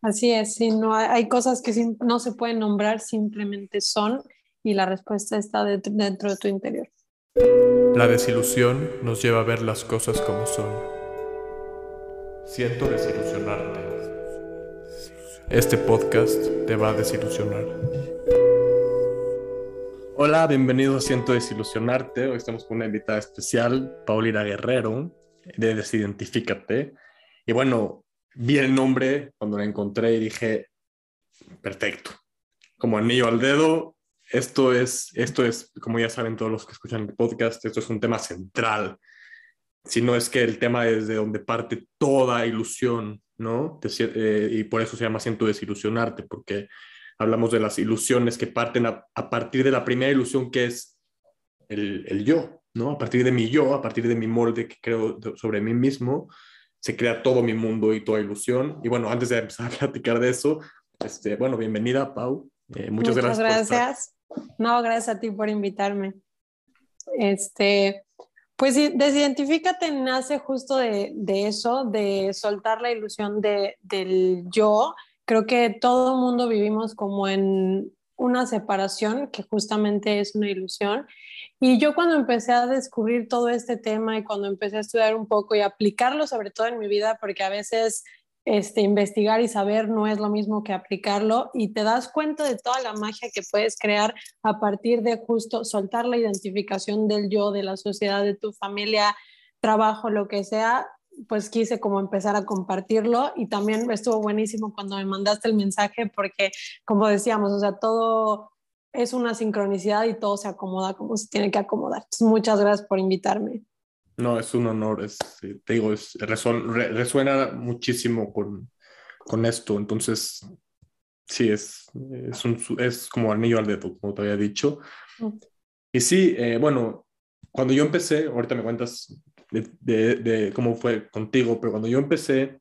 Así es, sí, no, hay cosas que no se pueden nombrar, simplemente son y la respuesta está dentro de tu interior. La desilusión nos lleva a ver las cosas como son. Siento desilusionarte. Este podcast te va a desilusionar. Hola, bienvenidos a Siento desilusionarte. Hoy estamos con una invitada especial, Paulina Guerrero, de Desidentifícate. Y bueno, vi el nombre cuando la encontré y dije, perfecto, como anillo al dedo, esto es, esto es, como ya saben todos los que escuchan el podcast, esto es un tema central, si no es que el tema es de donde parte toda ilusión, ¿no? Eh, y por eso se llama Siento desilusionarte, porque hablamos de las ilusiones que parten a, partir de la primera ilusión que es el, el, yo, ¿no? A partir de mi yo, a partir de mi molde que creo sobre mí mismo, se crea todo mi mundo y toda ilusión. Y bueno, antes de empezar a platicar de eso, este, bueno, bienvenida, Pau. Eh, muchas, muchas, gracias. gracias. No, gracias a ti por invitarme. Este, pues desidentifícate nace justo de, de, eso, de soltar la ilusión de, del yo. Creo que todo el mundo vivimos como en una separación, que justamente es una ilusión, y yo cuando empecé a descubrir todo este tema y cuando empecé a estudiar un poco y aplicarlo sobre todo en mi vida, porque a veces este, investigar y saber no es lo mismo que aplicarlo y te das cuenta de toda la magia que puedes crear a partir de justo soltar la identificación del yo, de la sociedad, de tu familia, trabajo, lo que sea, pues quise como empezar a compartirlo y también estuvo buenísimo cuando me mandaste el mensaje porque como decíamos, o sea, todo es una sincronicidad y todo se acomoda como se tiene que acomodar. muchas gracias por invitarme. No, es un honor, es, te digo, es, resuena muchísimo con, con, esto, entonces sí, es, es, un, es, como anillo al dedo, como te había dicho. Mm. Y sí, eh, bueno, cuando yo empecé, ahorita me cuentas de, de, de, cómo fue contigo, pero cuando yo empecé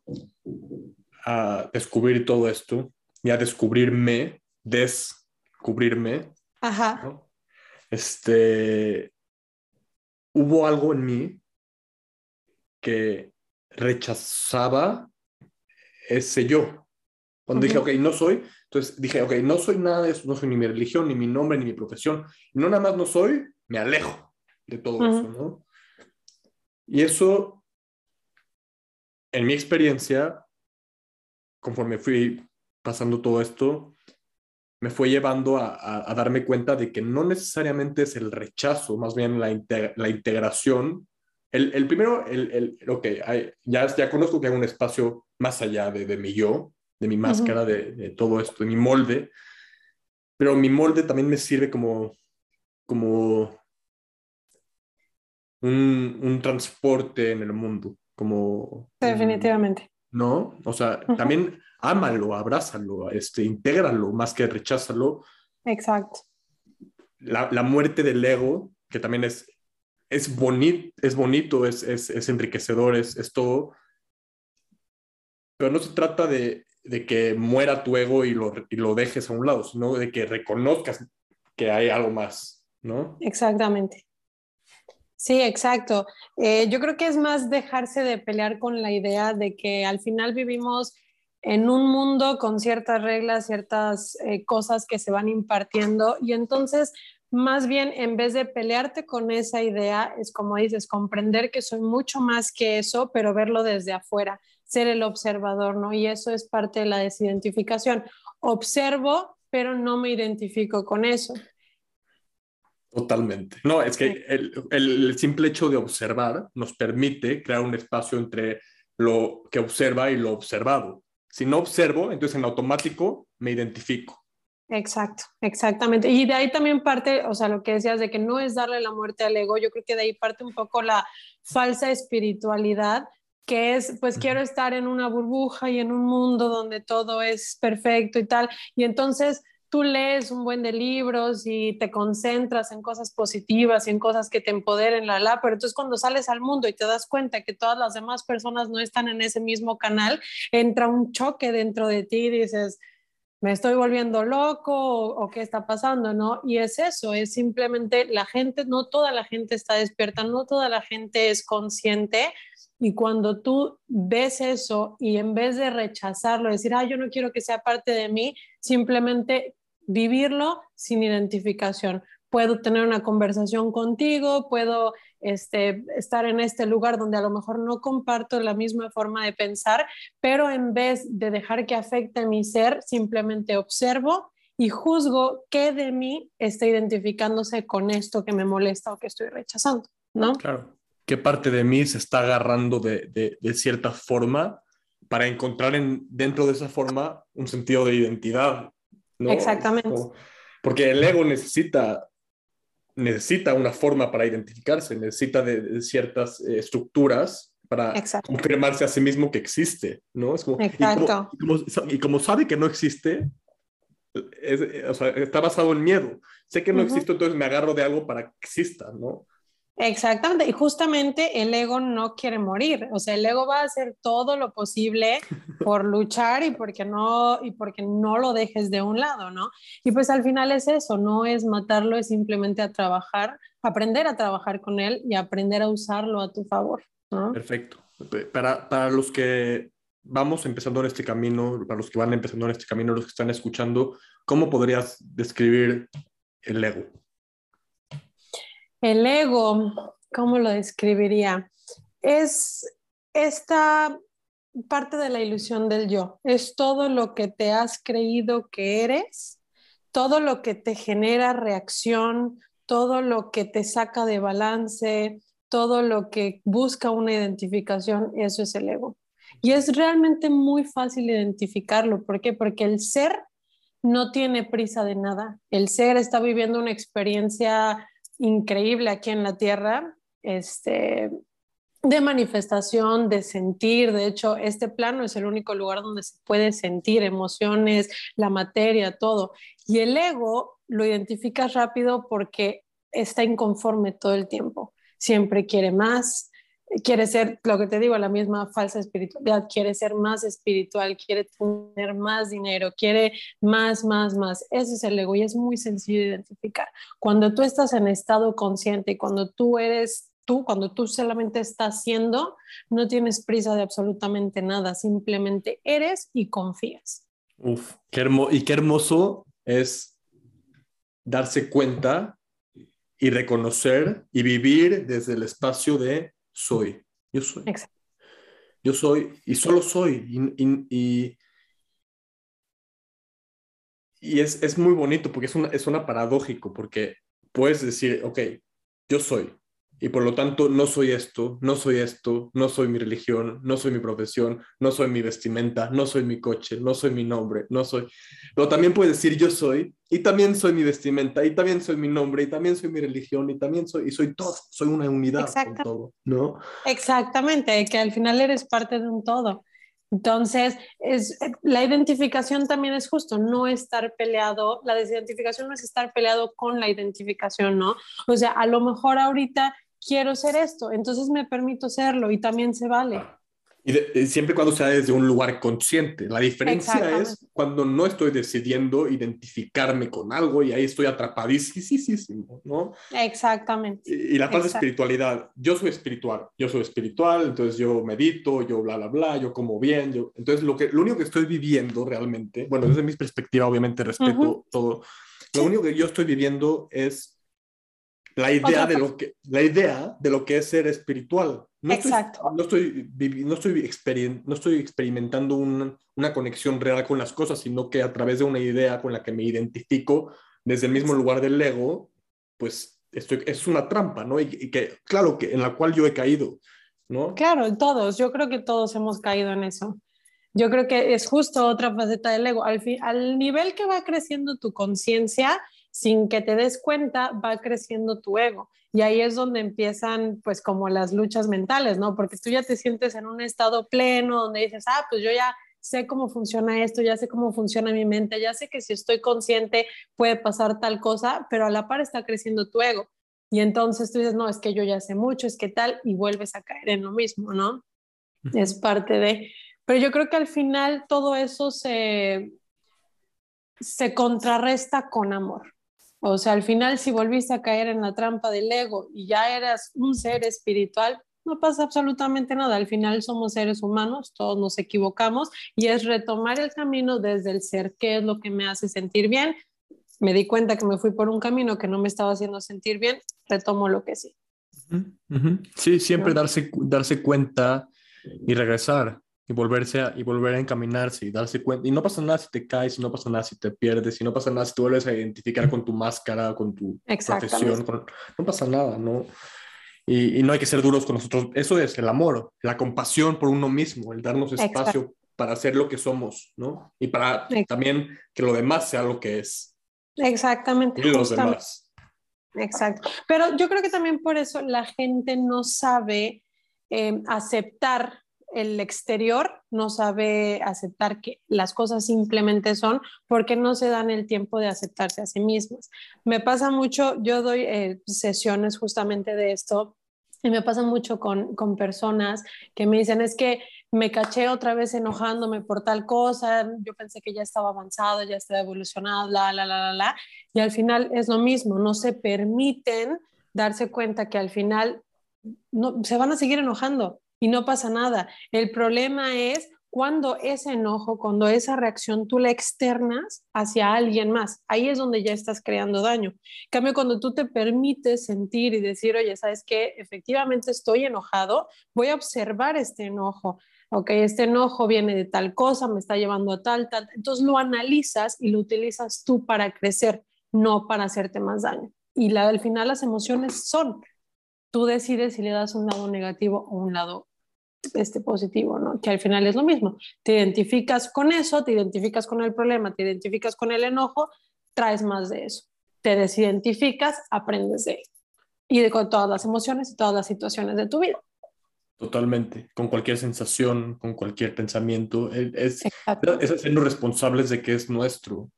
a descubrir todo esto y a descubrirme, des cubrirme. Ajá. Este, hubo algo en mí que rechazaba ese yo. Cuando dije, ok, no soy, entonces dije, ok, no soy nada de eso, no soy ni mi religión, ni mi nombre, ni mi profesión. No nada más no soy, me alejo de todo eso, ¿no? Y eso, en mi experiencia, conforme fui pasando todo esto, me fue llevando a, darme cuenta de que no necesariamente es el rechazo, más bien la, la integración. El, el, primero, el, el ok, ya, ya conozco que hay un espacio más allá de, de mi yo, de mi máscara, de, de, todo esto, de mi molde, pero mi molde también me sirve como, como un, un transporte en el mundo, como... Definitivamente. ¿No? O sea, también ámalo, abrázalo, este, intégralo más que recházalo. Exacto. La, la muerte del ego, que también es, es, bonito, es bonito, es, es, es enriquecedor, es, es, todo, pero no se trata de, de que muera tu ego y lo, y lo dejes a un lado, sino de que reconozcas que hay algo más, ¿no? Exactamente. Sí, exacto. Eh, yo creo que es más dejarse de pelear con la idea de que al final vivimos en un mundo con ciertas reglas, ciertas eh, cosas que se van impartiendo y entonces más bien en vez de pelearte con esa idea, es como dices, comprender que soy mucho más que eso, pero verlo desde afuera, ser el observador, ¿no? Y eso es parte de la desidentificación. Observo, pero no me identifico con eso. Totalmente. No, es que el, el simple hecho de observar nos permite crear un espacio entre lo que observa y lo observado. Si no observo, entonces en automático me identifico. Exacto, exactamente. Y de ahí también parte, o sea, lo que decías de que no es darle la muerte al ego, yo creo que de ahí parte un poco la falsa espiritualidad, que es, pues quiero estar en una burbuja y en un mundo donde todo es perfecto y tal. Y entonces tú lees un buen de libros y te concentras en cosas positivas y en cosas que te empoderen, la, la, pero entonces cuando sales al mundo y te das cuenta que todas las demás personas no están en ese mismo canal, entra un choque dentro de ti y dices, me estoy volviendo loco o, o, qué está pasando, ¿no? Y es eso, es simplemente la gente, no toda la gente está despierta, no toda la gente es consciente Y cuando tú ves eso y en vez de rechazarlo, decir, ah, yo no quiero que sea parte de mí, simplemente vivirlo sin identificación. Puedo tener una conversación contigo, puedo este, estar en este lugar donde a lo mejor no comparto la misma forma de pensar, pero en vez de dejar que afecte mi ser, simplemente observo y juzgo qué de mí está identificándose con esto que me molesta o que estoy rechazando, ¿no? Claro. ¿Qué parte de mí se está agarrando de, de, cierta forma para encontrar en, dentro de esa forma un sentido de identidad? ¿No? Exactamente. porque el ego necesita necesita una forma para identificarse, necesita de, ciertas eh, estructuras para confirmarse a sí mismo que existe, ¿no? Es como, Exacto. Y como, sabe que no existe, o sea, está basado en miedo. Sé que no existe, entonces me agarro de algo para que exista, ¿no? Exactamente, y justamente el ego no quiere morir, o sea, el ego va a hacer todo lo posible por luchar y porque no y porque no lo dejes de un lado, ¿no? Y pues al final es eso, no es matarlo, es simplemente a trabajar, aprender a trabajar con él y aprender a usarlo a tu favor, ¿no? Perfecto. Para, para los que vamos empezando en este camino, para los que van empezando en este camino, los que están escuchando, ¿cómo podrías describir el ego? El ego, ¿cómo lo describiría? Es esta parte de la ilusión del yo, es todo lo que te has creído que eres, todo lo que te genera reacción, todo lo que te saca de balance, todo lo que busca una identificación, eso es el ego. Y es realmente muy fácil identificarlo. ¿Por qué? Porque el ser no tiene prisa de nada. El ser está viviendo una experiencia increíble aquí en la Tierra, este, de manifestación, de sentir. De hecho, este plano es el único lugar donde se puede sentir emociones, la materia, todo. Y el ego lo identificas rápido porque está inconforme todo el tiempo. Siempre quiere más, quiere ser, lo que te digo, la misma falsa espiritualidad, quiere ser más espiritual, quiere tener más dinero, quiere más, más, más. Ese es el ego y es muy sencillo de identificar. Cuando tú estás en estado consciente y cuando tú eres tú, cuando tú solamente estás siendo, no tienes prisa de absolutamente nada, simplemente eres y confías. Uf, qué hermoso, y qué hermoso es darse cuenta y reconocer y vivir desde el espacio de soy. Yo soy. Yo soy y solo soy. Y, y, es, es, muy bonito porque es una, es una paradójico, porque puedes decir, ok, yo soy, y por lo tanto no soy esto, no soy esto, no soy mi religión, no soy mi profesión, no soy mi vestimenta, no soy mi coche, no soy mi nombre, no soy... Pero también puedes decir yo soy y también soy mi vestimenta y también soy mi nombre y también soy mi religión y también soy y soy todo, soy una unidad con todo, ¿no? Exactamente, que al final eres parte de un todo. Entonces, es, la identificación también es justo, no estar peleado, la desidentificación no es estar peleado con la identificación, ¿no? O sea, a lo mejor ahorita quiero ser esto, entonces me permito serlo y también se vale. Y, siempre cuando sea desde un lugar consciente. La diferencia es cuando no estoy decidiendo identificarme con algo y ahí estoy atrapadísimo, ¿no? Exactamente. Y, la paz de espiritualidad. Yo soy espiritual, yo soy espiritual, entonces yo medito, yo bla, bla, bla, yo como bien. Yo, entonces lo, que, lo único que estoy viviendo realmente, bueno, desde mi perspectiva obviamente respeto todo, lo único que yo estoy viviendo es la idea, de lo que, la idea de lo que es ser espiritual. No Exacto. Estoy, no, estoy, no, estoy no estoy experimentando una conexión real con las cosas, sino que a través de una idea con la que me identifico desde el mismo lugar del ego, pues estoy, es una trampa, ¿no? Y, que, claro, que en la cual yo he caído, ¿no? Claro, todos, yo creo que todos hemos caído en eso. Yo creo que es justo otra faceta del ego. Al, al nivel que va creciendo tu conciencia, sin que te des cuenta, va creciendo tu ego. Y ahí es donde empiezan, pues, como las luchas mentales, ¿no? Porque tú ya te sientes en un estado pleno donde dices, ah, pues yo ya sé cómo funciona esto, ya sé cómo funciona mi mente, ya sé que si estoy consciente puede pasar tal cosa, pero a la par está creciendo tu ego. Y entonces tú dices, no, es que yo ya sé mucho, es que tal, y vuelves a caer en lo mismo, ¿no? Es parte de... Pero yo creo que al final todo eso se, se contrarresta con amor. O sea, al final si volviste a caer en la trampa del ego y ya eras un ser espiritual, no pasa absolutamente nada. Al final somos seres humanos, todos nos equivocamos y es retomar el camino desde el ser, qué es lo que me hace sentir bien. Me di cuenta que me fui por un camino que no me estaba haciendo sentir bien, retomo lo que sí. Sí, siempre darse, darse cuenta y regresar y volverse a, y volver a encaminarse y darse cuenta. Y no pasa nada si te caes, y no pasa nada si te pierdes, y no pasa nada si te vuelves a identificar con tu máscara, con tu profesión, no pasa nada, ¿no? Y, y, no hay que ser duros con nosotros. Eso es el amor, la compasión por uno mismo, el darnos espacio para ser lo que somos, ¿no? Y para también que lo demás sea lo que es. Exactamente. Y los demás. Exacto. Pero yo creo que también por eso la gente no sabe eh, aceptar el exterior no sabe aceptar que las cosas simplemente son porque no se dan el tiempo de aceptarse a sí mismas. Me pasa mucho, yo doy eh, sesiones justamente de esto y me pasa mucho con, con, personas que me dicen, es que me caché otra vez enojándome por tal cosa, yo pensé que ya estaba avanzado, ya estaba evolucionado, la, la, la, la, la, y al final es lo mismo, no se permiten darse cuenta que al final no, se van a seguir enojando y no pasa nada. El problema es cuando ese enojo, cuando esa reacción tú la externas hacia alguien más. Ahí es donde ya estás creando daño. En cambio, cuando tú te permites sentir y decir, oye, ¿sabes qué? Efectivamente estoy enojado, voy a observar este enojo. Ok, este enojo viene de tal cosa, me está llevando a tal, tal. Entonces lo analizas y lo utilizas tú para crecer, no para hacerte más daño. Y al final las emociones son tú decides si le das un lado negativo o un lado este positivo, ¿no? Que al final es lo mismo. Te identificas con eso, te identificas con el problema, te identificas con el enojo, traes más de eso. Te desidentificas, aprendes de él. Y de con todas las emociones y todas las situaciones de tu vida. Totalmente, con cualquier sensación, con cualquier pensamiento. Es, es hacernos responsables de que es nuestro.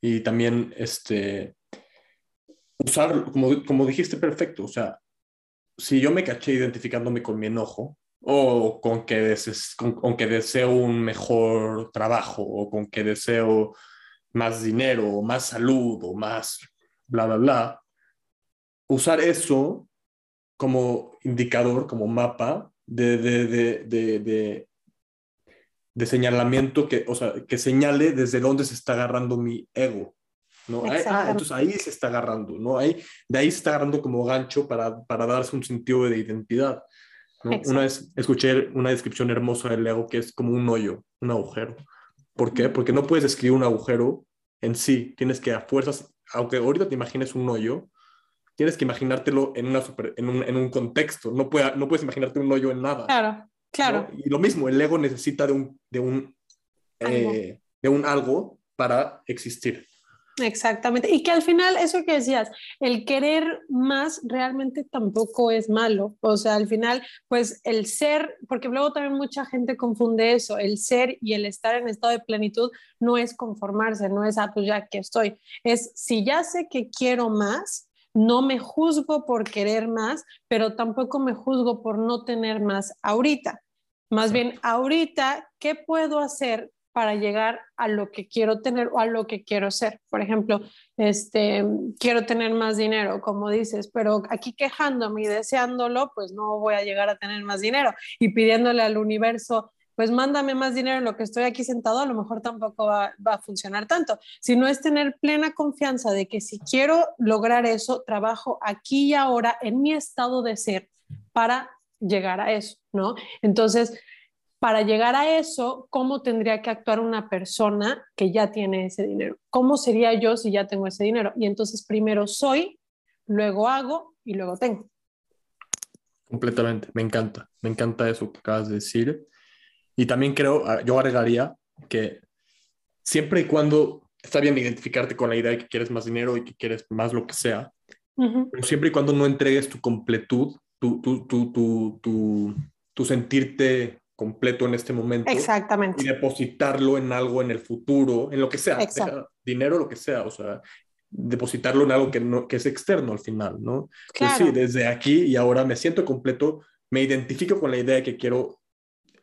Y también este, usar, como, como dijiste, perfecto. O sea, si yo me caché identificándome con mi enojo, o con que, con, que deseo un mejor trabajo, o con que deseo más dinero, o más salud, o más bla, bla, bla, usar eso como indicador, como mapa de, de, de, de, de señalamiento que, o sea, que señale desde dónde se está agarrando mi ego. ¿no? entonces ahí se está agarrando, ¿no? Ahí, de ahí se está agarrando como gancho para, para darse un sentido de identidad. Una vez escuché una descripción hermosa del ego que es como un hoyo, un agujero. ¿Por qué? Porque no puedes describir un agujero en sí. Tienes que a fuerzas, aunque ahorita te imagines un hoyo, tienes que imaginártelo en, una en, un, en un contexto. No, puede, no puedes imaginarte un hoyo en nada. Claro, claro. Y lo mismo, el ego necesita de un, de un, eh, de un algo para existir. Exactamente. Y que al final, eso que decías, el querer más realmente tampoco es malo. O sea, al final, pues el ser, porque luego también mucha gente confunde eso, el ser y el estar en estado de plenitud no es conformarse, no es, ah, pues ya que estoy. Es, si ya sé que quiero más, no me juzgo por querer más, pero tampoco me juzgo por no tener más ahorita. Más bien, ahorita, ¿qué puedo hacer para llegar a lo que quiero tener o a lo que quiero ser. Por ejemplo, este, quiero tener más dinero, como dices, pero aquí quejándome y deseándolo, pues no voy a llegar a tener más dinero. Y pidiéndole al universo, pues mándame más dinero en lo que estoy aquí sentado, a lo mejor tampoco va, a funcionar tanto. Sino es tener plena confianza de que si quiero lograr eso, trabajo aquí y ahora en mi estado de ser para llegar a eso, ¿no? Entonces, para llegar a eso, ¿cómo tendría que actuar una persona que ya tiene ese dinero? ¿Cómo sería yo si ya tengo ese dinero? Y entonces primero soy, luego hago y luego tengo. Completamente, me encanta, me encanta eso que acabas de decir. Y también creo, ah, yo agregaría que siempre y cuando está bien identificarte con la idea de que quieres más dinero y que quieres más lo que sea, pero siempre y cuando no entregues tu completud, tu, tu, tu, tu, tu sentirte completo en este momento. Exactamente. Y depositarlo en algo en el futuro, en lo que sea, dinero, lo que sea, o sea, depositarlo en algo que, no, que es externo al final, ¿no? Pues claro. sí, desde aquí y ahora me siento completo, me identifico con la idea de que quiero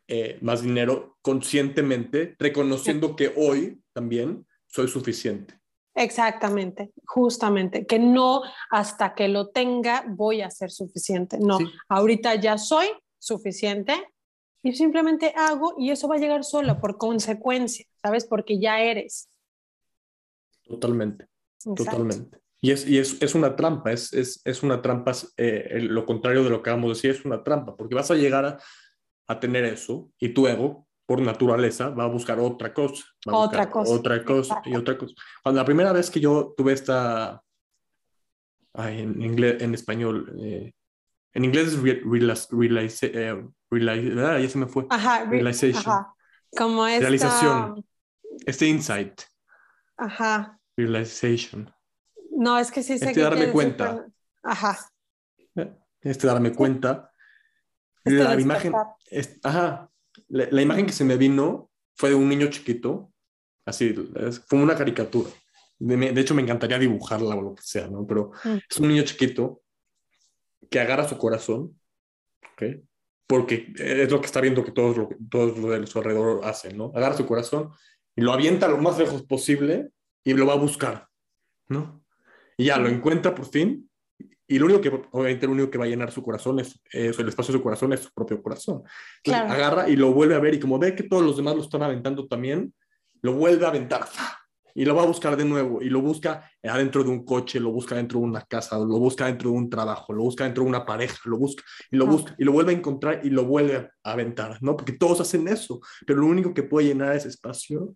eh, más dinero conscientemente, reconociendo que hoy también soy suficiente. Exactamente, justamente, que no hasta que lo tenga voy a ser suficiente, no, ahorita ya soy, suficiente y simplemente hago y eso va a llegar solo por consecuencia, ¿sabes? Porque ya eres. Totalmente, totalmente. Y, es, y es, es, una trampa, es, es, es una trampa, eh, lo contrario de lo que acabamos de decir, es una trampa, porque vas a llegar a, a tener eso y tu ego, por naturaleza, va a buscar otra cosa. otra cosa. Otra cosa y otra cosa. Cuando la primera vez que yo tuve esta, ay, en, inglés, en español, eh, en inglés es realize, eh, ah, ya se me fue. Ajá, realization. Ajá. Como esta... Realización. Este insight. Ajá. Realization. No, es que sí sé este que darme cuenta. Ajá. Este darme cuenta. Este la imagen, ajá, la, imagen que se me vino fue de un niño chiquito, así, fue una caricatura. De, hecho, me encantaría dibujarla o lo que sea, ¿no? Pero mm. es un niño chiquito que agarra su corazón, ¿ok? Porque es lo que está viendo que todos lo, todos lo de su alrededor hacen, ¿no? Agarra su corazón y lo avienta lo más lejos posible y lo va a buscar, ¿no? Y ya lo encuentra por fin. Y lo único que, obviamente, lo único que va a llenar su corazón es, el espacio de su corazón es su propio corazón. Claro. Agarra y lo vuelve a ver y como ve que todos los demás lo están aventando también, lo vuelve a aventar y lo va a buscar de nuevo y lo busca adentro de un coche, lo busca dentro de una casa, lo busca dentro de un trabajo, lo busca dentro de una pareja, lo busca y lo busca y lo vuelve a encontrar y lo vuelve a aventar, ¿no? Porque todos hacen eso, pero lo único que puede llenar ese espacio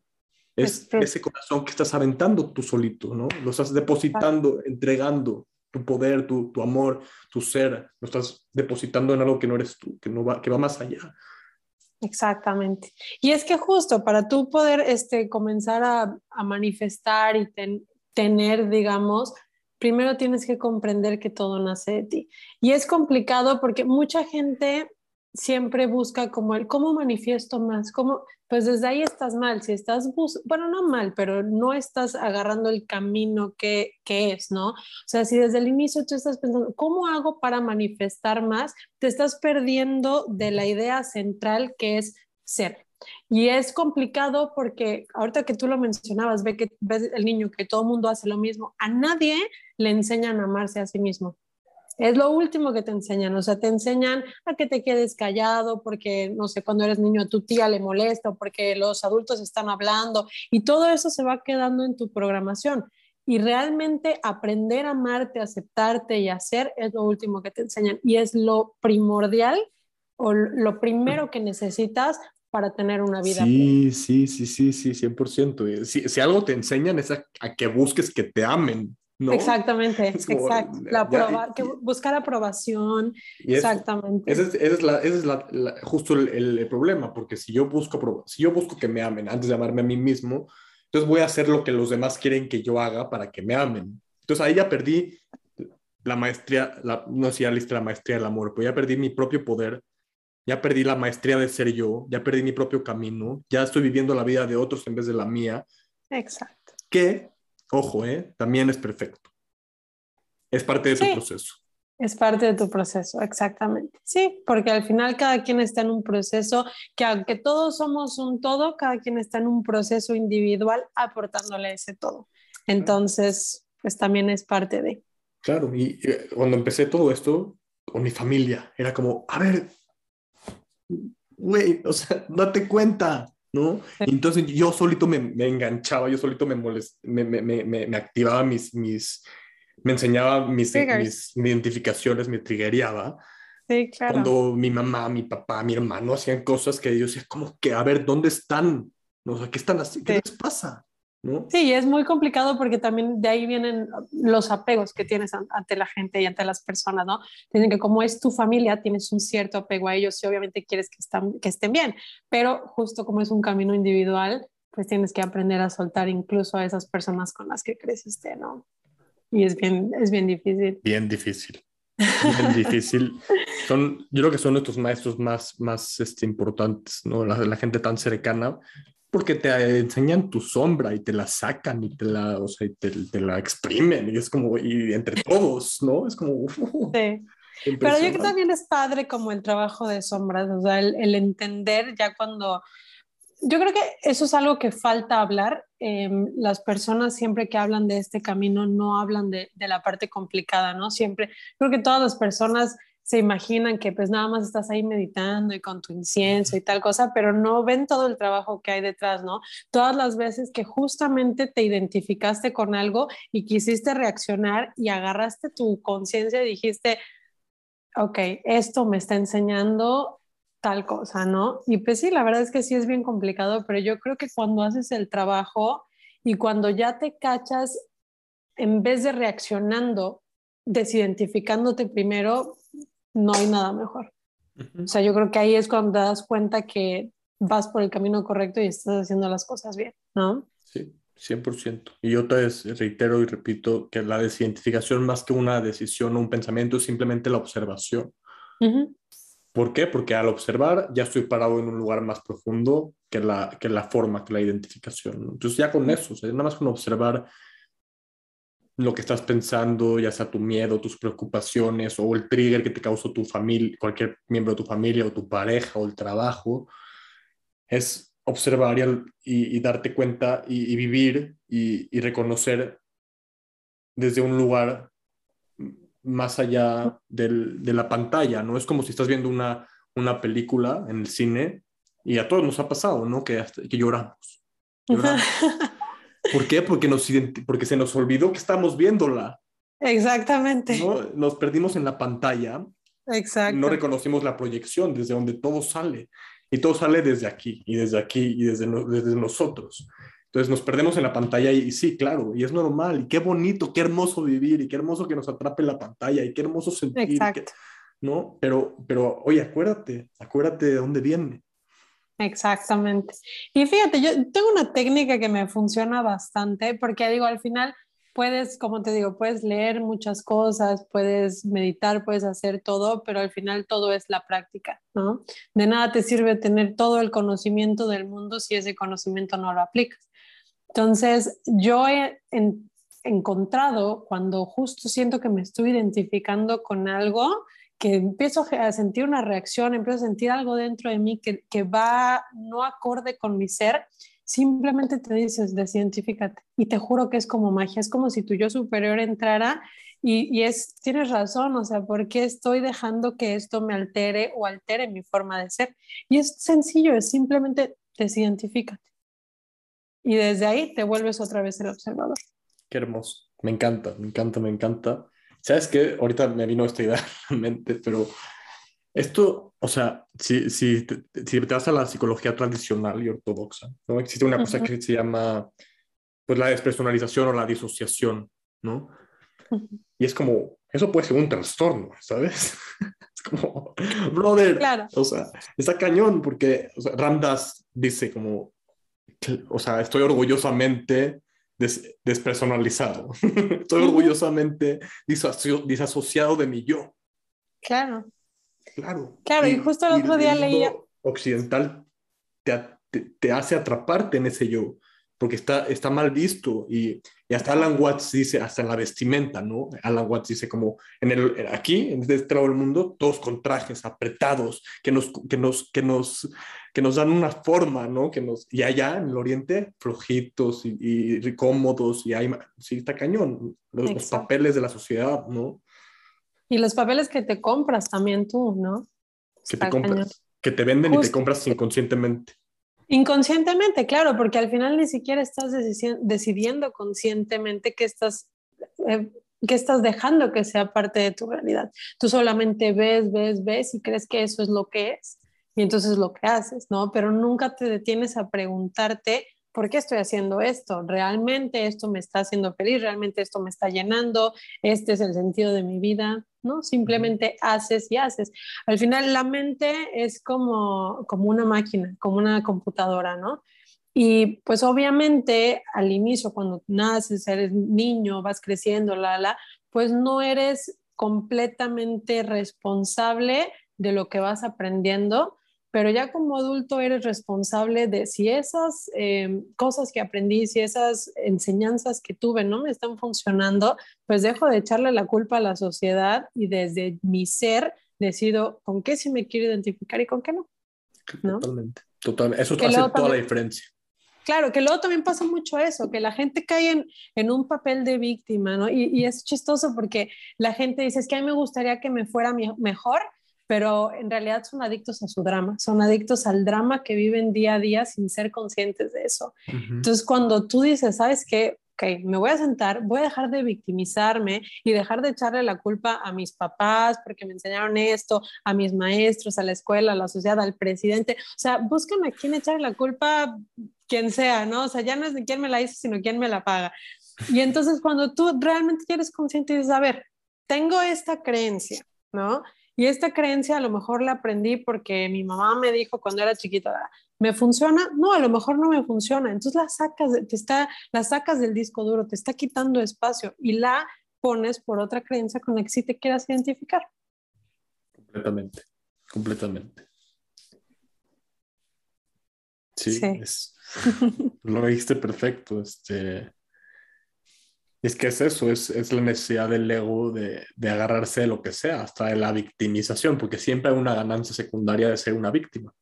es ese corazón que estás aventando tú solito, ¿no? Lo estás depositando, entregando tu poder, tu, tu, amor, tu ser, lo estás depositando en algo que no eres tú, que, no va, que va más allá. Exactamente. Y es que justo para tú poder este, comenzar a, manifestar y tener, digamos, primero tienes que comprender que todo nace de ti. Y es complicado porque mucha gente siempre busca como el cómo manifiesto más, cómo, pues desde ahí estás mal, si estás, bueno, no mal, pero no estás agarrando el camino que, que, es, ¿no? O sea, si desde el inicio tú estás pensando, ¿cómo hago para manifestar más? Te estás perdiendo de la idea central que es ser. Y es complicado porque ahorita que tú lo mencionabas, ve que ves el niño que todo mundo hace lo mismo, a nadie le enseñan a amarse a sí mismo. Es lo último que te enseñan, o sea, te enseñan a que te quedes callado porque, no sé, cuando eres niño a tu tía le molesta o porque los adultos están hablando y todo eso se va quedando en tu programación. Y realmente aprender a amarte, aceptarte y hacer es lo último que te enseñan y es lo primordial o lo primero que necesitas para tener una vida. Sí, sí, sí, sí, sí, 100%. Si, si algo te enseñan es a, a que busques que te amen, Exactamente, exacto. La que buscar aprobación. exactamente. ese es, la, ese es la, justo el, problema, porque si yo, busco, si yo busco que me amen antes de amarme a mí mismo, entonces voy a hacer lo que los demás quieren que yo haga para que me amen. Entonces ahí ya perdí la maestría, la, no sé si ya la maestría del amor, pero ya perdí mi propio poder, ya perdí la maestría de ser yo, ya perdí mi propio camino, ya estoy viviendo la vida de otros en vez de la mía. Exacto. Que Ojo, ¿eh? También es perfecto. Es parte de tu proceso. Es parte de tu proceso, exactamente. Sí, porque al final cada quien está en un proceso que aunque todos somos un todo, cada quien está en un proceso individual aportándole ese todo. Entonces, pues también es parte de. Claro, y cuando empecé todo esto con mi familia, era como, a ver, güey, o sea, date cuenta, ¿no? entonces yo solito me, enganchaba, yo solito me, molest, me, me, me, activaba mis, mis, me enseñaba mis, mis, identificaciones, me triggereaba. Sí, claro. Cuando mi mamá, mi papá, mi hermano hacían cosas que yo decía, como que, a ver, ¿dónde están? ¿No? ¿Qué están? ¿Qué les pasa? Sí, es muy complicado porque también de ahí vienen los apegos que tienes ante la gente y ante las personas, ¿no? Tienen que como es tu familia, tienes un cierto apego a ellos y obviamente quieres que, están, que estén bien, pero justo como es un camino individual, pues tienes que aprender a soltar incluso a esas personas con las que creciste, ¿no? Y es bien, es bien difícil. Bien difícil. Bien difícil. Son, yo creo que son nuestros maestros más, más este, importantes, ¿no? La, la gente tan cercana, porque te enseñan tu sombra y te la sacan y te la, o sea, te, te, la exprimen y es como, y entre todos, ¿no? Es como... sí. Pero yo creo que también es padre como el trabajo de sombras, o sea, el, el entender ya cuando... Yo creo que eso es algo que falta hablar. Eh, las personas siempre que hablan de este camino no hablan de, de la parte complicada, ¿no? Siempre, creo que todas las personas se imaginan que pues nada más estás ahí meditando y con tu incienso y tal cosa, pero no ven todo el trabajo que hay detrás, ¿no? Todas las veces que justamente te identificaste con algo y quisiste reaccionar y agarraste tu conciencia y dijiste, ok, esto me está enseñando tal cosa, ¿no? Y pues sí, la verdad es que sí es bien complicado, pero yo creo que cuando haces el trabajo y cuando ya te cachas, en vez de reaccionando, desidentificándote primero, no hay nada mejor. O sea, yo creo que ahí es cuando te das cuenta que vas por el camino correcto y estás haciendo las cosas bien, ¿no? Sí, 100%. Y yo te reitero y repito que la desidentificación más que una decisión o un pensamiento es simplemente la observación. ¿Por qué? Porque al observar ya estoy parado en un lugar más profundo que la, que la forma, que la identificación. Entonces ya con eso, o sea, nada más con observar lo que estás pensando, ya sea tu miedo, tus preocupaciones o el trigger que te causó tu familia, cualquier miembro de tu familia o tu pareja o el trabajo, es observar y, darte cuenta y, vivir y, reconocer desde un lugar más allá de la pantalla, ¿no? Es como si estás viendo una, una película en el cine y a todos nos ha pasado, ¿no? Que, que lloramos. lloramos. ¿Por qué? Porque, nos porque se nos olvidó que estamos viéndola. Exactamente. Nos perdimos en la pantalla. Exacto. No reconocimos la proyección desde donde todo sale. Y todo sale desde aquí, y desde aquí, y desde, desde nosotros. Entonces nos perdemos en la pantalla y, sí, claro, y es normal, y qué bonito, qué hermoso vivir, y qué hermoso que nos atrape la pantalla, y qué hermoso sentir. Exacto. ¿No? Pero, pero, oye, acuérdate, acuérdate de dónde viene. Exactamente. Y fíjate, yo tengo una técnica que me funciona bastante porque digo, al final puedes, como te digo, puedes leer muchas cosas, puedes meditar, puedes hacer todo, pero al final todo es la práctica, ¿no? De nada te sirve tener todo el conocimiento del mundo si ese conocimiento no lo aplicas. Entonces, yo he encontrado cuando justo siento que me estoy identificando con algo, que empiezo a sentir una reacción, empiezo a sentir algo dentro de mí que, que va no acorde con mi ser, simplemente te dices, desidentifícate. Y te juro que es como magia, es como si tu yo superior entrara y, y, es, tienes razón, o sea, ¿por qué estoy dejando que esto me altere o altere mi forma de ser? Y es sencillo, es simplemente desidentifícate. Y desde ahí te vuelves otra vez el observador. Qué hermoso, me encanta, me encanta, me encanta. ¿Sabes qué? Ahorita me vino esta idea la mente, pero esto, o sea, si, si, te, si te vas a la psicología tradicional y ortodoxa, ¿no? Existe una cosa que se llama, pues, la despersonalización o la disociación, ¿no? Y es como, eso puede ser un trastorno, ¿sabes? es como, brother, claro. o sea, está cañón porque o sea, Ramdas dice como, o sea, estoy orgullosamente despersonalizado. Estoy orgullosamente disasociado de mi yo. Claro. Claro. Claro, y, justo el otro día leía. Occidental te, te, hace atraparte en ese yo, porque está, está mal visto. Y, y, hasta Alan Watts dice, hasta en la vestimenta, ¿no? Alan Watts dice como, en el, aquí, en este lado del mundo, todos con trajes apretados, que nos, que nos, que nos que nos dan una forma, ¿no? Que nos, y allá en el oriente, flojitos y, y cómodos, y hay, sí, está cañón, los, papeles de la sociedad, ¿no? Y los papeles que te compras también tú, ¿no? Que te compras, que te venden y te compras inconscientemente. Inconscientemente, claro, porque al final ni siquiera estás decidiendo conscientemente que estás, eh, estás dejando que sea parte de tu realidad. Tú solamente ves, ves, ves y crees que eso es lo que es y entonces lo que haces, ¿no? Pero nunca te detienes a preguntarte, ¿por qué estoy haciendo esto? ¿Realmente esto me está haciendo feliz? ¿Realmente esto me está llenando? ¿Este es el sentido de mi vida? ¿No? Simplemente haces y haces. Al final la mente es como, como una máquina, como una computadora, ¿no? Y pues obviamente al inicio, cuando naces, eres niño, vas creciendo, la, la, pues no eres completamente responsable de lo que vas aprendiendo, pero ya como adulto eres responsable de si esas eh, cosas que aprendí, si esas enseñanzas que tuve no me están funcionando, pues dejo de echarle la culpa a la sociedad y desde mi ser decido con qué sí me quiero identificar y con qué no. Totalmente, totalmente. Eso hace toda la diferencia. Claro, que luego también pasa mucho eso, que la gente cae en, en un papel de víctima, ¿no? Y, y, es chistoso porque la gente dice, es que a mí me gustaría que me fuera mejor, pero en realidad son adictos a su drama, son adictos al drama que viven día a día sin ser conscientes de eso. Entonces, cuando tú dices, ¿sabes qué? Ok, me voy a sentar, voy a dejar de victimizarme y dejar de echarle la culpa a mis papás porque me enseñaron esto, a mis maestros, a la escuela, a la sociedad, al presidente. O sea, búscame a quién echarle la culpa, quien sea, ¿no? O sea, ya no es de quién me la hizo, sino quién me la paga. Y entonces cuando tú realmente eres consciente y dices, a ver, tengo esta creencia, ¿no? Y esta creencia a lo mejor la aprendí porque mi mamá me dijo cuando era chiquita, ¿me funciona? No, a lo mejor no me funciona. Entonces la sacas, te está, la sacas del disco duro, te está quitando espacio y la pones por otra creencia con la que sí te quieras identificar. Completamente, completamente. Sí, Es, lo dijiste perfecto. Este, es que es eso, es, es la necesidad del ego de, de, agarrarse de lo que sea, hasta de la victimización, porque siempre hay una ganancia secundaria de ser una víctima.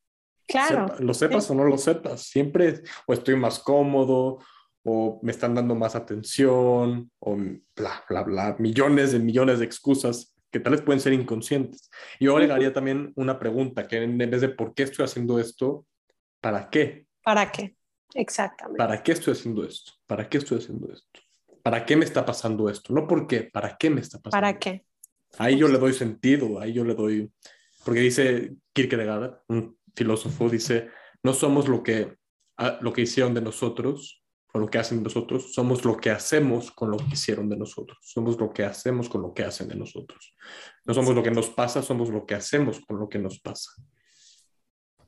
Claro. lo sepas o no lo sepas, siempre o estoy más cómodo, o me están dando más atención, o bla, bla, bla, millones de millones de excusas que tal vez pueden ser inconscientes. Yo agregaría también una pregunta, que en vez de por qué estoy haciendo esto, ¿para qué? ¿Para qué? Exactamente. ¿Para qué estoy haciendo esto? ¿Para qué estoy haciendo esto? ¿Para qué me está pasando esto? No por qué, ¿para qué me está pasando? ¿Para qué? Ahí yo le doy sentido, ahí yo le doy, porque dice Kierkegaard, un filósofo, dice, no somos lo que, ah, lo que hicieron de nosotros o lo que hacen de nosotros, somos lo que hacemos con lo que hicieron de nosotros, somos lo que hacemos con lo que hacen de nosotros. No somos lo que nos pasa, somos lo que hacemos con lo que nos pasa.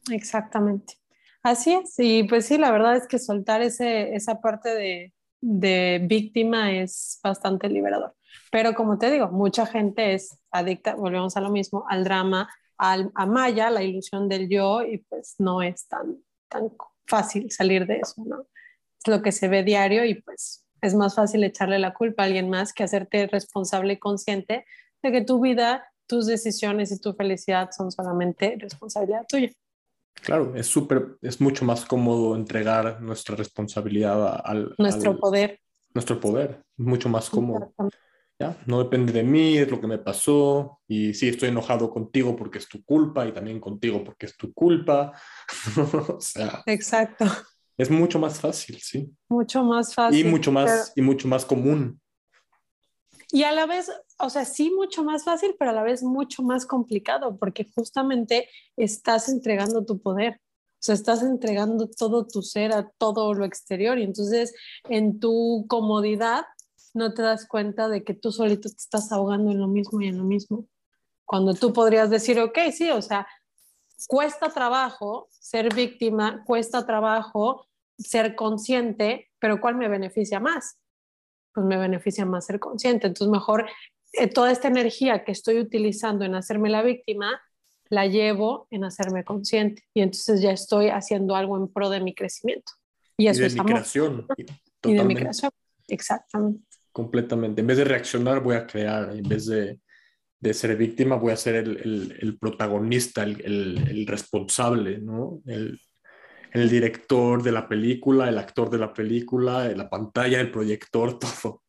Exactamente. Así es, y pues sí, la verdad es que soltar ese, esa parte de, de víctima es bastante liberador. Pero como te digo, mucha gente es adicta, volvemos a lo mismo, al drama, al, a Maya, la ilusión del yo, y pues no es tan, tan fácil salir de eso, ¿no? Es lo que se ve diario y pues es más fácil echarle la culpa a alguien más que hacerte responsable y consciente de que tu vida, tus decisiones y tu felicidad son solamente responsabilidad tuya. Claro, es súper, es mucho más cómodo entregar nuestra responsabilidad al... Nuestro poder. Nuestro poder, mucho más cómodo. ¿Ya? No depende de mí, es lo que me pasó, y sí, estoy enojado contigo porque es tu culpa, y también contigo porque es tu culpa. o sea, Exacto. Es mucho más fácil, sí. Mucho más fácil. Y mucho más, y mucho más común. Y a la vez, o sea, sí mucho más fácil, pero a la vez mucho más complicado, porque justamente estás entregando tu poder. O sea, estás entregando todo tu ser a todo lo exterior y entonces en tu comodidad no te das cuenta de que tú solito te estás ahogando en lo mismo y en lo mismo. Cuando tú podrías decir, ok, sí, o sea, cuesta trabajo ser víctima, cuesta trabajo ser consciente, pero ¿cuál me beneficia más? Pues me beneficia más ser consciente. Entonces, mejor eh, toda esta energía que estoy utilizando en hacerme la víctima, la llevo en hacerme consciente. Y entonces ya estoy haciendo algo en pro de mi crecimiento. Y eso de es mi amor. creación. Y de mi creación. Exactamente. Completamente. En vez de reaccionar, voy a crear. En vez de, de ser víctima, voy a ser el, el, el protagonista, el, el, responsable, ¿no? El, el director de la película, el actor de la película, la pantalla, el proyector, todo.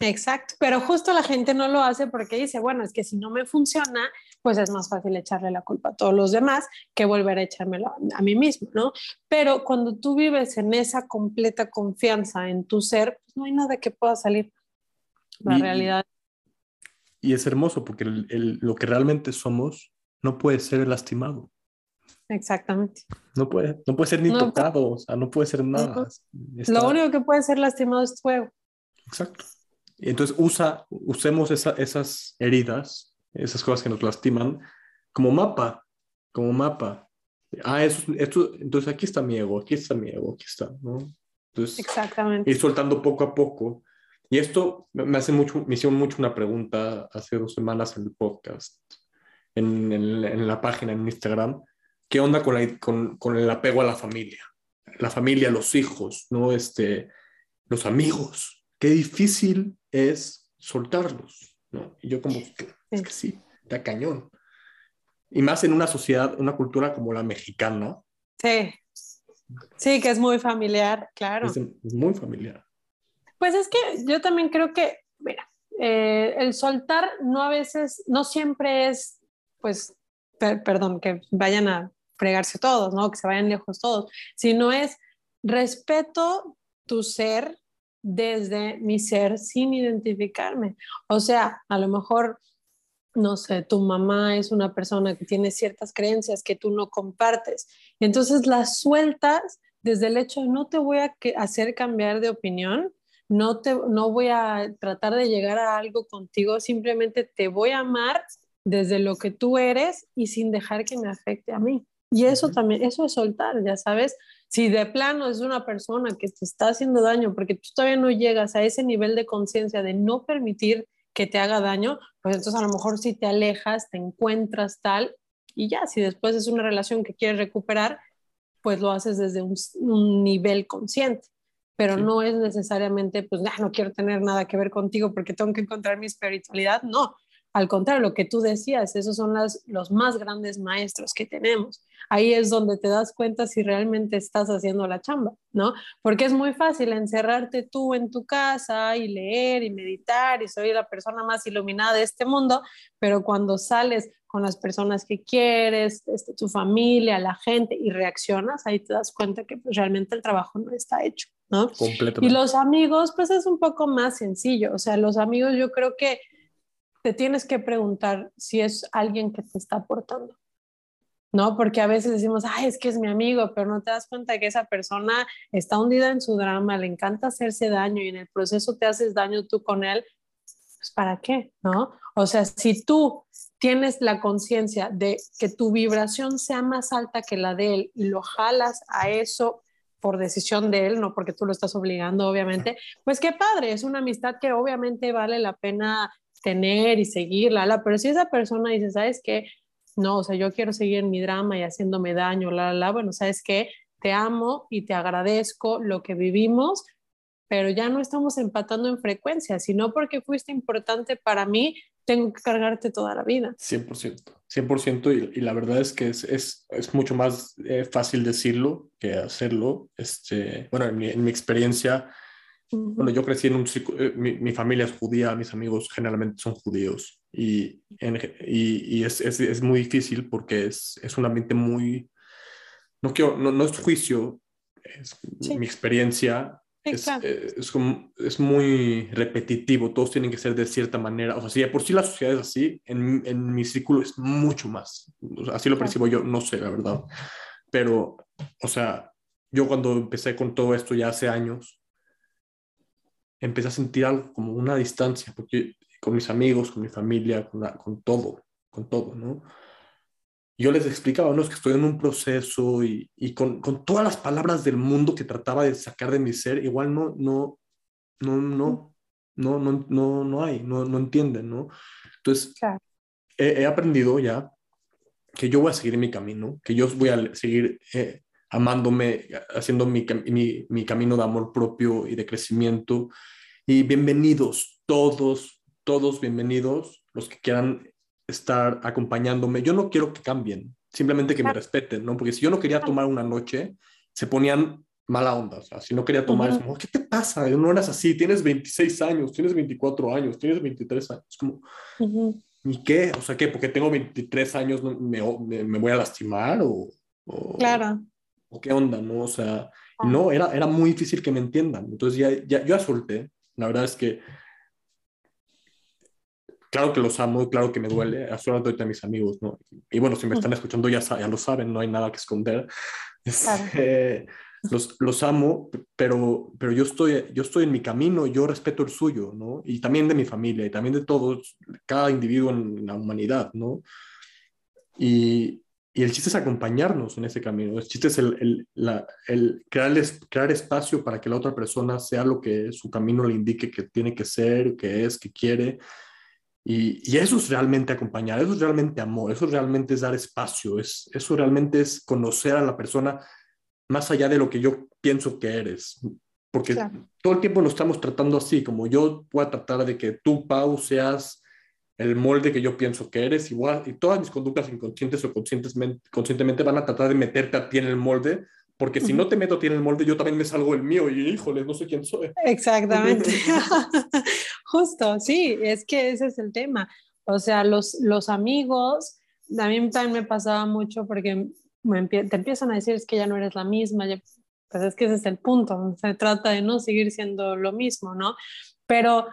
Exacto, pero justo la gente no lo hace porque dice, bueno, es que si no me funciona, pues es más fácil echarle la culpa a todos los demás que volver a echármelo a mí mismo, ¿no? Pero cuando tú vives en esa completa confianza en tu ser, pues no hay nada que pueda salir. La Y- realidad. Y es hermoso porque el- el- lo que realmente somos no puede ser lastimado. Exactamente. No puede, no puede ser ni No. tocado, o sea, no puede ser nada. Está- Lo único que puede ser lastimado es tu ego. Exacto. Entonces usa, usemos esa- esas heridas, esas cosas que nos lastiman, como mapa, como mapa. Ah, eso, esto, entonces aquí está mi ego, aquí está mi ego, aquí está, ¿no? Entonces, Exactamente. ir soltando poco a poco. Y esto me me hace mucho, me hicieron mucho una pregunta hace dos semanas en el podcast, en, en- en la página en Instagram. ¿Qué onda con, la- con, con el apego a la familia? La familia, los hijos, ¿no? Este, los amigos. Qué difícil es soltarlos, ¿no? Y yo como, que, es que sí, está cañón. Y más en una sociedad, una cultura como la mexicana, Sí. Sí, que es muy familiar, claro. Es, muy familiar. Pues es que yo también creo que, mira, eh, el soltar no a veces, no siempre es, pues, perdón, que vayan a fregarse todos, ¿no? Que se vayan lejos todos, sino es respeto tu ser desde mi ser sin identificarme. O sea, a lo mejor no sé, tu mamá es una persona que tiene ciertas creencias que tú no compartes. Entonces las sueltas desde el hecho de no te voy a hacer cambiar de opinión, no, te, no voy a tratar de llegar a algo contigo, simplemente te voy a amar desde lo que tú eres y sin dejar que me afecte a mí. Y eso también, eso es soltar, ya sabes. Si de plano es una persona que te está haciendo daño porque tú todavía no llegas a ese nivel de conciencia de no permitir que te haga daño, pues entonces a lo mejor si te alejas, te encuentras tal y ya, si después es una relación que quieres recuperar, pues lo haces desde un, nivel consciente, pero no es necesariamente, pues, no quiero tener nada que ver contigo porque tengo que encontrar mi espiritualidad, no, al contrario, lo que tú decías, esos son los más grandes maestros que tenemos. Ahí es donde te das cuenta si realmente estás haciendo la chamba, ¿no? Porque es muy fácil encerrarte tú en tu casa y leer y meditar y soy la persona más iluminada de este mundo, pero cuando sales con las personas que quieres, este, tu familia, la gente y reaccionas, ahí te das cuenta que pues, realmente el trabajo no está hecho, ¿no? Y los amigos, pues es un poco más sencillo, o sea, los amigos yo creo que te tienes que preguntar si es alguien que te está aportando. ¿no? Porque a veces decimos, ay, es que es mi amigo, pero no te das cuenta que esa persona está hundida en su drama, le encanta hacerse daño y en el proceso te haces daño tú con él, pues ¿para qué? ¿No? O sea, si tú tienes la conciencia de que tu vibración sea más alta que la de él y lo jalas a eso por decisión de él, no porque tú lo estás obligando, obviamente, pues qué padre, es una amistad que obviamente vale la pena tener y seguirla, pero si esa persona dice, ¿sabes qué? No, o sea, yo quiero seguir mi drama y haciéndome daño, la, la, la, bueno, ¿sabes qué? Te amo y te agradezco lo que vivimos, pero ya no estamos empatando en frecuencia, sino porque fuiste importante para mí, tengo que cargarte toda la vida. 100%, 100% y, y la verdad es que es, es, es mucho más eh, fácil decirlo que hacerlo. Este, bueno, en mi, en mi experiencia, bueno, yo crecí en un... Eh, mi, mi, familia es judía, mis amigos generalmente son judíos y, y, y es, es, es, muy difícil porque es, es un ambiente muy... No, quiero, no, no es juicio, es mi experiencia. es, eh, es, es, muy repetitivo, todos tienen que ser de cierta manera. O sea, si de por sí la sociedad es así, en, en mi círculo es mucho más. así lo percibo yo, no sé, la verdad. Pero, o sea, yo cuando empecé con todo esto ya hace años, empecé a sentir algo como una distancia, porque con mis amigos, con mi familia, con, con todo, con todo, ¿no? Yo les explicaba, no, es que estoy en un proceso y, y con, con, todas las palabras del mundo que trataba de sacar de mi ser, igual no, no, no, no, no, no, no, no hay, no, no entienden, ¿no? Entonces, he, he, aprendido ya que yo voy a seguir mi camino, que yo voy a seguir eh, amándome, haciendo mi, mi, mi camino de amor propio y de crecimiento, y bienvenidos todos, todos bienvenidos, los que quieran estar acompañándome. Yo no quiero que cambien, simplemente que me respeten, ¿no? Porque si yo no quería tomar una noche, se ponían mala onda. O sea, si no quería tomar, es como, ¿qué te pasa? No eras así, tienes 26 años, tienes 24 años, tienes 23 años. Es como, ¿y qué? O sea, ¿qué? Porque tengo 23 años, ¿me, me, voy a lastimar? O, claro. ¿O qué onda? ¿No? O sea, no, era, era muy difícil que me entiendan. Entonces ya, ya yo solté, la verdad es que, claro que los amo, claro que me duele, doy a mis amigos, ¿no? Y bueno, si me están escuchando ya, ya lo saben, no hay nada que esconder. Este, los, los, amo, pero, pero yo, estoy, yo estoy en mi camino, yo respeto el suyo, ¿no? Y también de mi familia, y también de todos, cada individuo en la humanidad, ¿no? Y, y el chiste es acompañarnos en ese camino. El chiste es el, el, la, el crear, crear, espacio para que la otra persona sea lo que su camino le indique que tiene que ser, que es, que quiere. Y, y, eso es realmente acompañar, eso es realmente amor, eso realmente es dar espacio, es, eso realmente es conocer a la persona más allá de lo que yo pienso que eres. Porque todo el tiempo nos estamos tratando así, como yo voy a tratar de que tú, Pau, seas el molde que yo pienso que eres, igual, y todas mis conductas inconscientes o conscientemente, conscientemente van a tratar de meterte a ti en el molde porque si no te meto a ti en el molde, yo también me salgo el mío y híjole, no sé quién soy. Exactamente. Justo, sí, es que ese es el tema. O sea, los, los amigos, a mí también me pasaba mucho porque te empiezan a decir es que ya no eres la misma, pues es que ese es el punto, se trata de no seguir siendo lo mismo, ¿no? Pero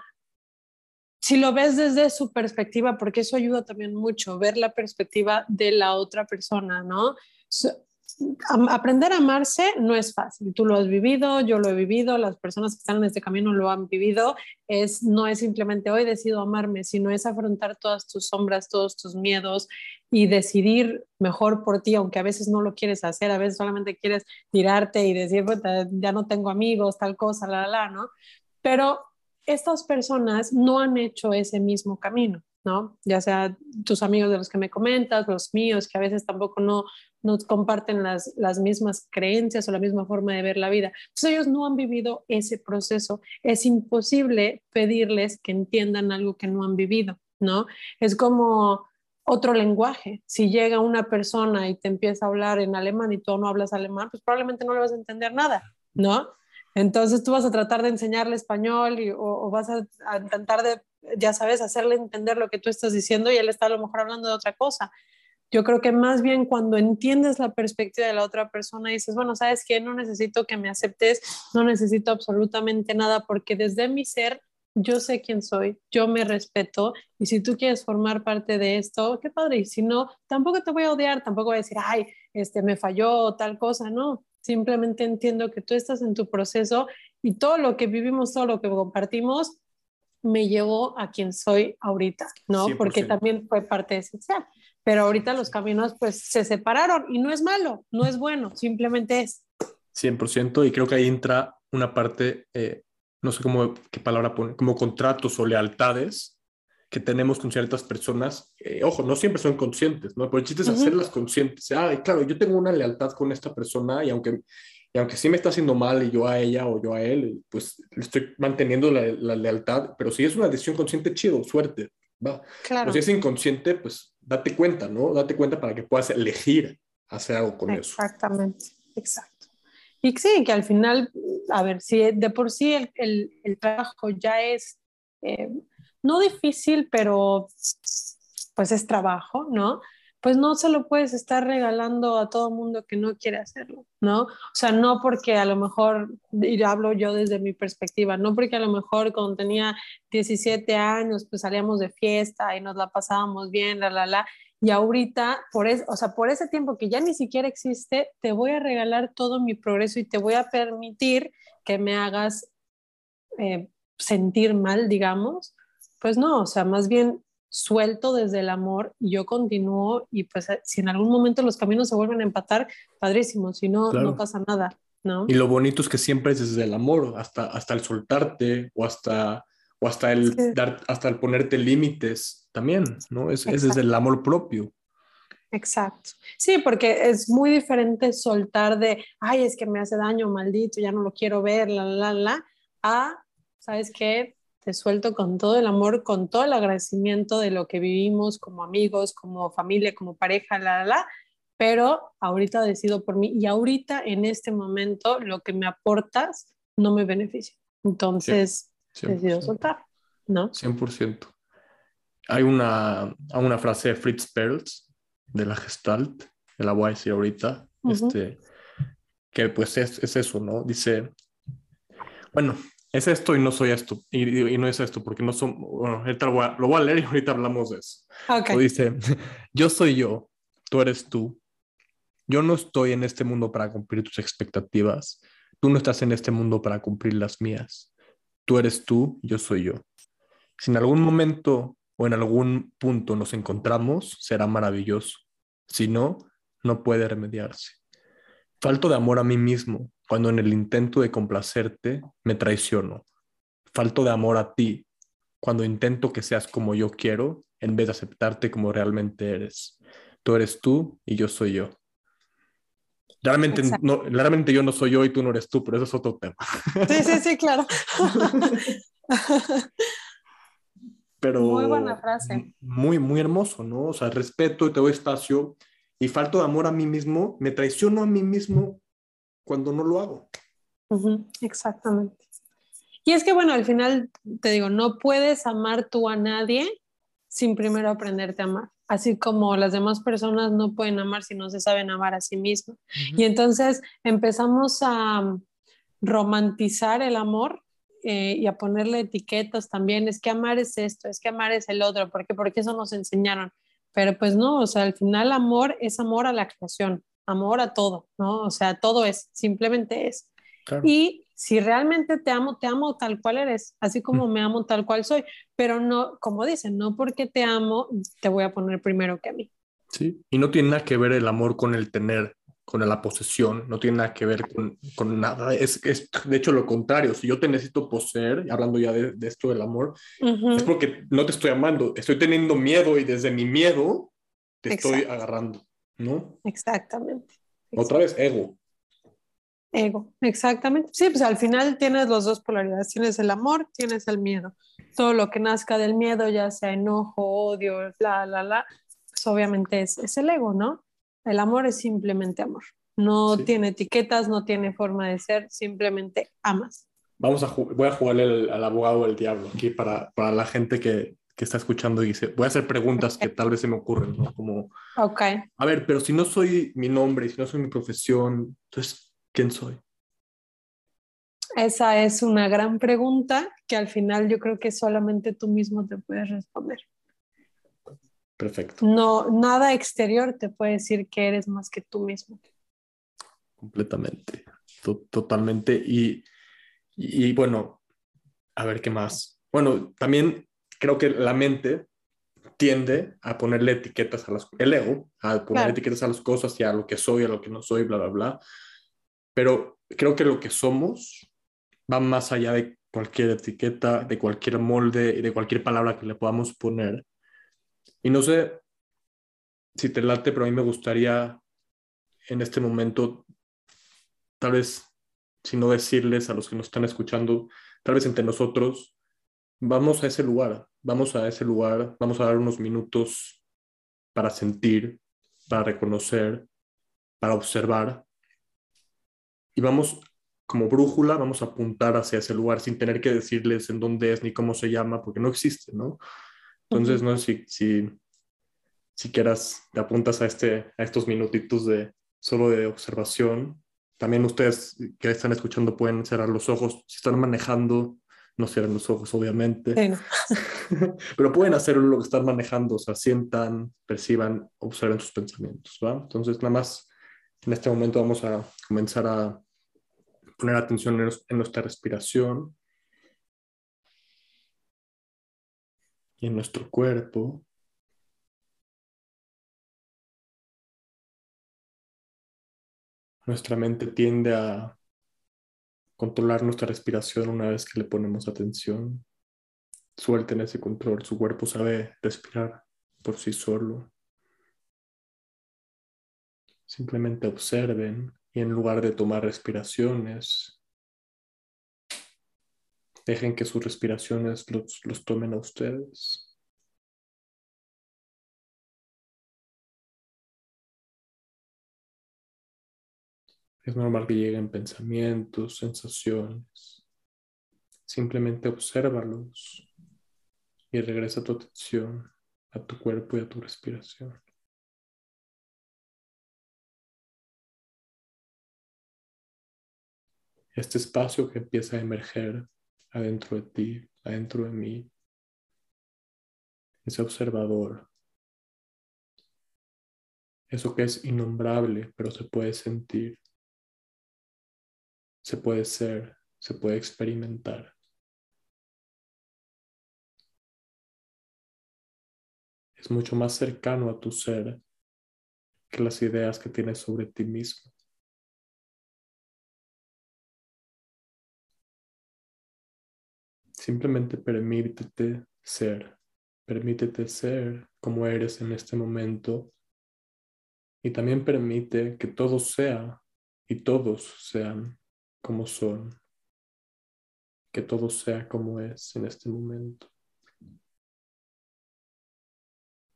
si lo ves desde su perspectiva, porque eso ayuda también mucho, ver la perspectiva de la otra persona, ¿no? aprender a amarse no es fácil. Tú lo has vivido, yo lo he vivido, las personas que están en este camino lo han vivido. Es, no es simplemente hoy decido amarme, sino es afrontar todas tus sombras, todos tus miedos y decidir mejor por ti, aunque a veces no lo quieres hacer, a veces solamente quieres tirarte y decir, ya no tengo amigos, tal cosa, la, la, la, ¿no? Pero estas personas no han hecho ese mismo camino. ¿no? Ya sea tus amigos de los que me comentas, los míos, que a veces tampoco no, nos comparten las, las mismas creencias o la misma forma de ver la vida. Entonces ellos no han vivido ese proceso. Es imposible pedirles que entiendan algo que no han vivido, ¿no? Es como otro lenguaje. Si llega una persona y te empieza a hablar en alemán y tú no hablas alemán, pues probablemente no le vas a entender nada, ¿no? Entonces tú vas a tratar de enseñarle español y, o, vas a, a, intentar de, ya sabes, hacerle entender lo que tú estás diciendo y él está a lo mejor hablando de otra cosa. Yo creo que más bien cuando entiendes la perspectiva de la otra persona dices, bueno, sabes que no necesito que me aceptes, no necesito absolutamente nada porque desde mi ser yo sé quién soy, yo me respeto y si tú quieres formar parte de esto, qué padre. Y si no, tampoco te voy a odiar, tampoco voy a decir, ay, este me falló tal cosa, no. Simplemente entiendo que tú estás en tu proceso y todo lo que vivimos, todo lo que compartimos, me llevó a quien soy ahorita, ¿no? Porque también fue parte esencial pero ahorita los caminos pues se separaron y no es malo, no es bueno, simplemente es. 100% y creo que ahí entra una parte, eh, no sé cómo, qué palabra pone, como contratos o lealtades que tenemos con ciertas personas. Eh, ojo, no siempre son conscientes, ¿no? Pero el chiste es hacerlas conscientes. Ah, claro, yo tengo una lealtad con esta persona y aunque, y aunque sí me está haciendo mal y yo a ella o yo a él, pues estoy manteniendo la, la lealtad, pero si es una decisión consciente, chido, suerte, va. Claro. Pero si es inconsciente, pues date cuenta, ¿no? Date cuenta para que puedas elegir hacer algo con eso. Exactamente, exacto. Y sí, que al final, a ver, si de por sí el, el, el trabajo ya es, eh, no difícil, pero pues es trabajo, ¿no? pues no se lo puedes estar regalando a todo mundo que no quiere hacerlo, ¿no? O sea, no porque a lo mejor, y hablo yo desde mi perspectiva, no porque a lo mejor cuando tenía 17 años, pues salíamos de fiesta y nos la pasábamos bien, la, la, la, y ahorita, por, es, o sea, por ese tiempo que ya ni siquiera existe, te voy a regalar todo mi progreso y te voy a permitir que me hagas eh, sentir mal, digamos. Pues no, o sea, más bien suelto desde el amor y yo continúo y pues eh, si en algún momento los caminos se vuelven a empatar, padrísimo, si no, no pasa nada, ¿no? Y lo bonito es que siempre es desde el amor, hasta, hasta el soltarte o hasta, o hasta, el, dar, hasta el ponerte límites también, ¿no? Es, es, desde el amor propio. Exacto. Sí, porque es muy diferente soltar de, ay, es que me hace daño, maldito, ya no lo quiero ver, la, la, la, a, ¿sabes qué? Te suelto con todo el amor, con todo el agradecimiento de lo que vivimos como amigos, como familia, como pareja, la, la, la, pero ahorita decido por mí y ahorita en este momento lo que me aportas no me beneficia. Entonces decido soltar, ¿no? 100%. Hay una, una frase de Fritz Perls de la Gestalt, que la voy a decir ahorita, este, que pues es, es eso, ¿no? Dice, bueno, es esto y no soy esto. Y, no es esto, porque no son. Bueno, lo voy, a, leer y ahorita hablamos de eso. Okay. dice: Yo soy yo, tú eres tú. Yo no estoy en este mundo para cumplir tus expectativas. Tú no estás en este mundo para cumplir las mías. Tú eres tú, yo soy yo. Si en algún momento o en algún punto nos encontramos, será maravilloso. Si no, no puede remediarse. Falto de amor a mí mismo, cuando en el intento de complacerte me traiciono. Falto de amor a ti cuando intento que seas como yo quiero en vez de aceptarte como realmente eres. Tú eres tú y yo soy yo. Realmente, no, realmente yo no soy yo y tú no eres tú, pero eso es otro tema. Sí, sí, sí, claro. pero muy buena frase. Muy, muy hermoso, ¿no? O sea, respeto y te doy espacio y falto de amor a mí mismo, me traiciono a mí mismo cuando no lo hago. exactamente. Y es que, bueno, al final te digo, no puedes amar tú a nadie sin primero aprenderte a amar. Así como las demás personas no pueden amar si no se saben amar a sí mismos. Y entonces empezamos a romantizar el amor eh, y a ponerle etiquetas también. Es que amar es esto, es que amar es el otro, porque porque eso nos enseñaron. Pero pues no, o sea, al final amor es amor a la creación, amor a todo, ¿no? O sea, todo es, simplemente es. Y si realmente te amo, te amo tal cual eres, así como me amo tal cual soy, pero no, como dicen, no porque te amo, te voy a poner primero que a mí. Sí, y no tiene nada que ver el amor con el tener, con la posesión, no tiene nada que ver con, con nada, es, es, de hecho lo contrario, si yo te necesito poseer, hablando ya de, de esto del amor, es porque no te estoy amando, estoy teniendo miedo y desde mi miedo te estoy agarrando, ¿no? Exactamente. Otra vez, ego. Ego, exactamente. Sí, pues al final tienes las dos polaridades, tienes el amor, tienes el miedo. Todo lo que nazca del miedo, ya sea enojo, odio, la, la, la, pues obviamente es, es el ego, ¿no? El amor es simplemente amor. No tiene etiquetas, no tiene forma de ser, simplemente amas. Vamos a voy a jugarle al, abogado del diablo aquí para, para la gente que, que, está escuchando y dice, voy a hacer preguntas que tal vez se me ocurren, ¿no? Como, ok. A ver, pero si no soy mi nombre, si no soy mi profesión, entonces, ¿quién soy? Esa es una gran pregunta que al final yo creo que solamente tú mismo te puedes responder. Perfecto. No, nada exterior te puede decir que eres más que tú mismo. Completamente, totalmente. Y, y, bueno, a ver qué más. Bueno, también creo que la mente tiende a ponerle etiquetas a las, el ego, a poner etiquetas a las cosas y a lo que soy, a lo que no soy, bla, bla, bla. Pero creo que lo que somos va más allá de cualquier etiqueta, de cualquier molde y de cualquier palabra que le podamos poner. Y no sé si te late, pero a mí me gustaría en este momento, tal vez, si no decirles a los que nos están escuchando, tal vez entre nosotros, vamos a ese lugar, vamos a ese lugar, vamos a dar unos minutos para sentir, para reconocer, para observar y vamos como brújula, vamos a apuntar hacia ese lugar sin tener que decirles en dónde es ni cómo se llama, porque no existe, ¿no? Entonces, no sé si, si, si quieras, te apuntas a, este, a estos minutitos de solo de observación. También ustedes que están escuchando pueden cerrar los ojos. Si están manejando, no cierren los ojos, obviamente. Pero pueden hacer lo que están manejando, o sea, sientan, perciban, observen sus pensamientos, ¿va? Entonces, nada más en este momento vamos a comenzar a poner atención en, nuestra respiración y en nuestro cuerpo. Nuestra mente tiende a controlar nuestra respiración una vez que le ponemos atención. Suelten ese control, su cuerpo sabe respirar por sí solo. Simplemente observen y en lugar de tomar respiraciones, dejen que sus respiraciones los, los tomen a ustedes. Es normal que lleguen pensamientos, sensaciones. Simplemente obsérvalos y regresa tu atención a tu cuerpo y a tu respiración. este espacio que empieza a emerger adentro de ti, adentro de mí, ese observador, eso que es innombrable, pero se puede sentir, se puede ser, se puede experimentar. Es mucho más cercano a tu ser que las ideas que tienes sobre ti mismo. Simplemente permítete ser, permítete ser como eres en este momento y también permite que todo sea y todos sean como son, que todo sea como es en este momento,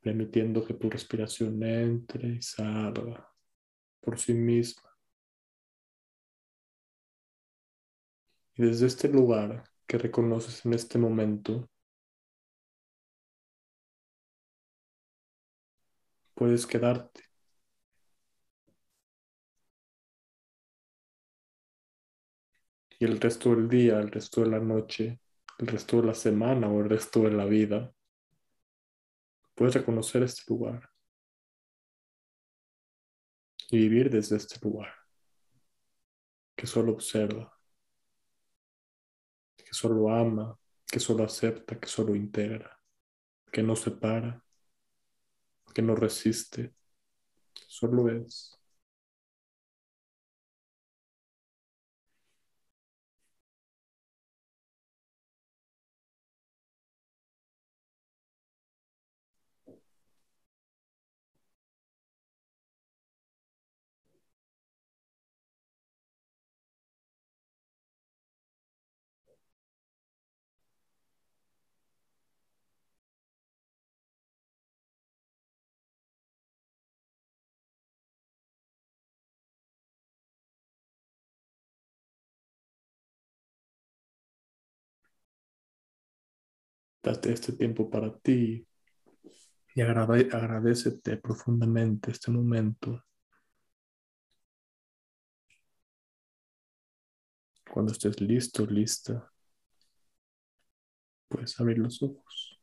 permitiendo que tu respiración entre y salga por sí misma Y desde este lugar que reconoces en este momento, puedes quedarte. Y el resto del día, el resto de la noche, el resto de la semana o el resto de la vida, puedes reconocer este lugar y vivir desde este lugar que solo observa, que solo ama, que solo acepta, que solo integra, que no separa, que no resiste, solo es. Date este tiempo para ti y agrade agradecete profundamente este momento. Cuando estés listo, lista, puedes abrir los ojos.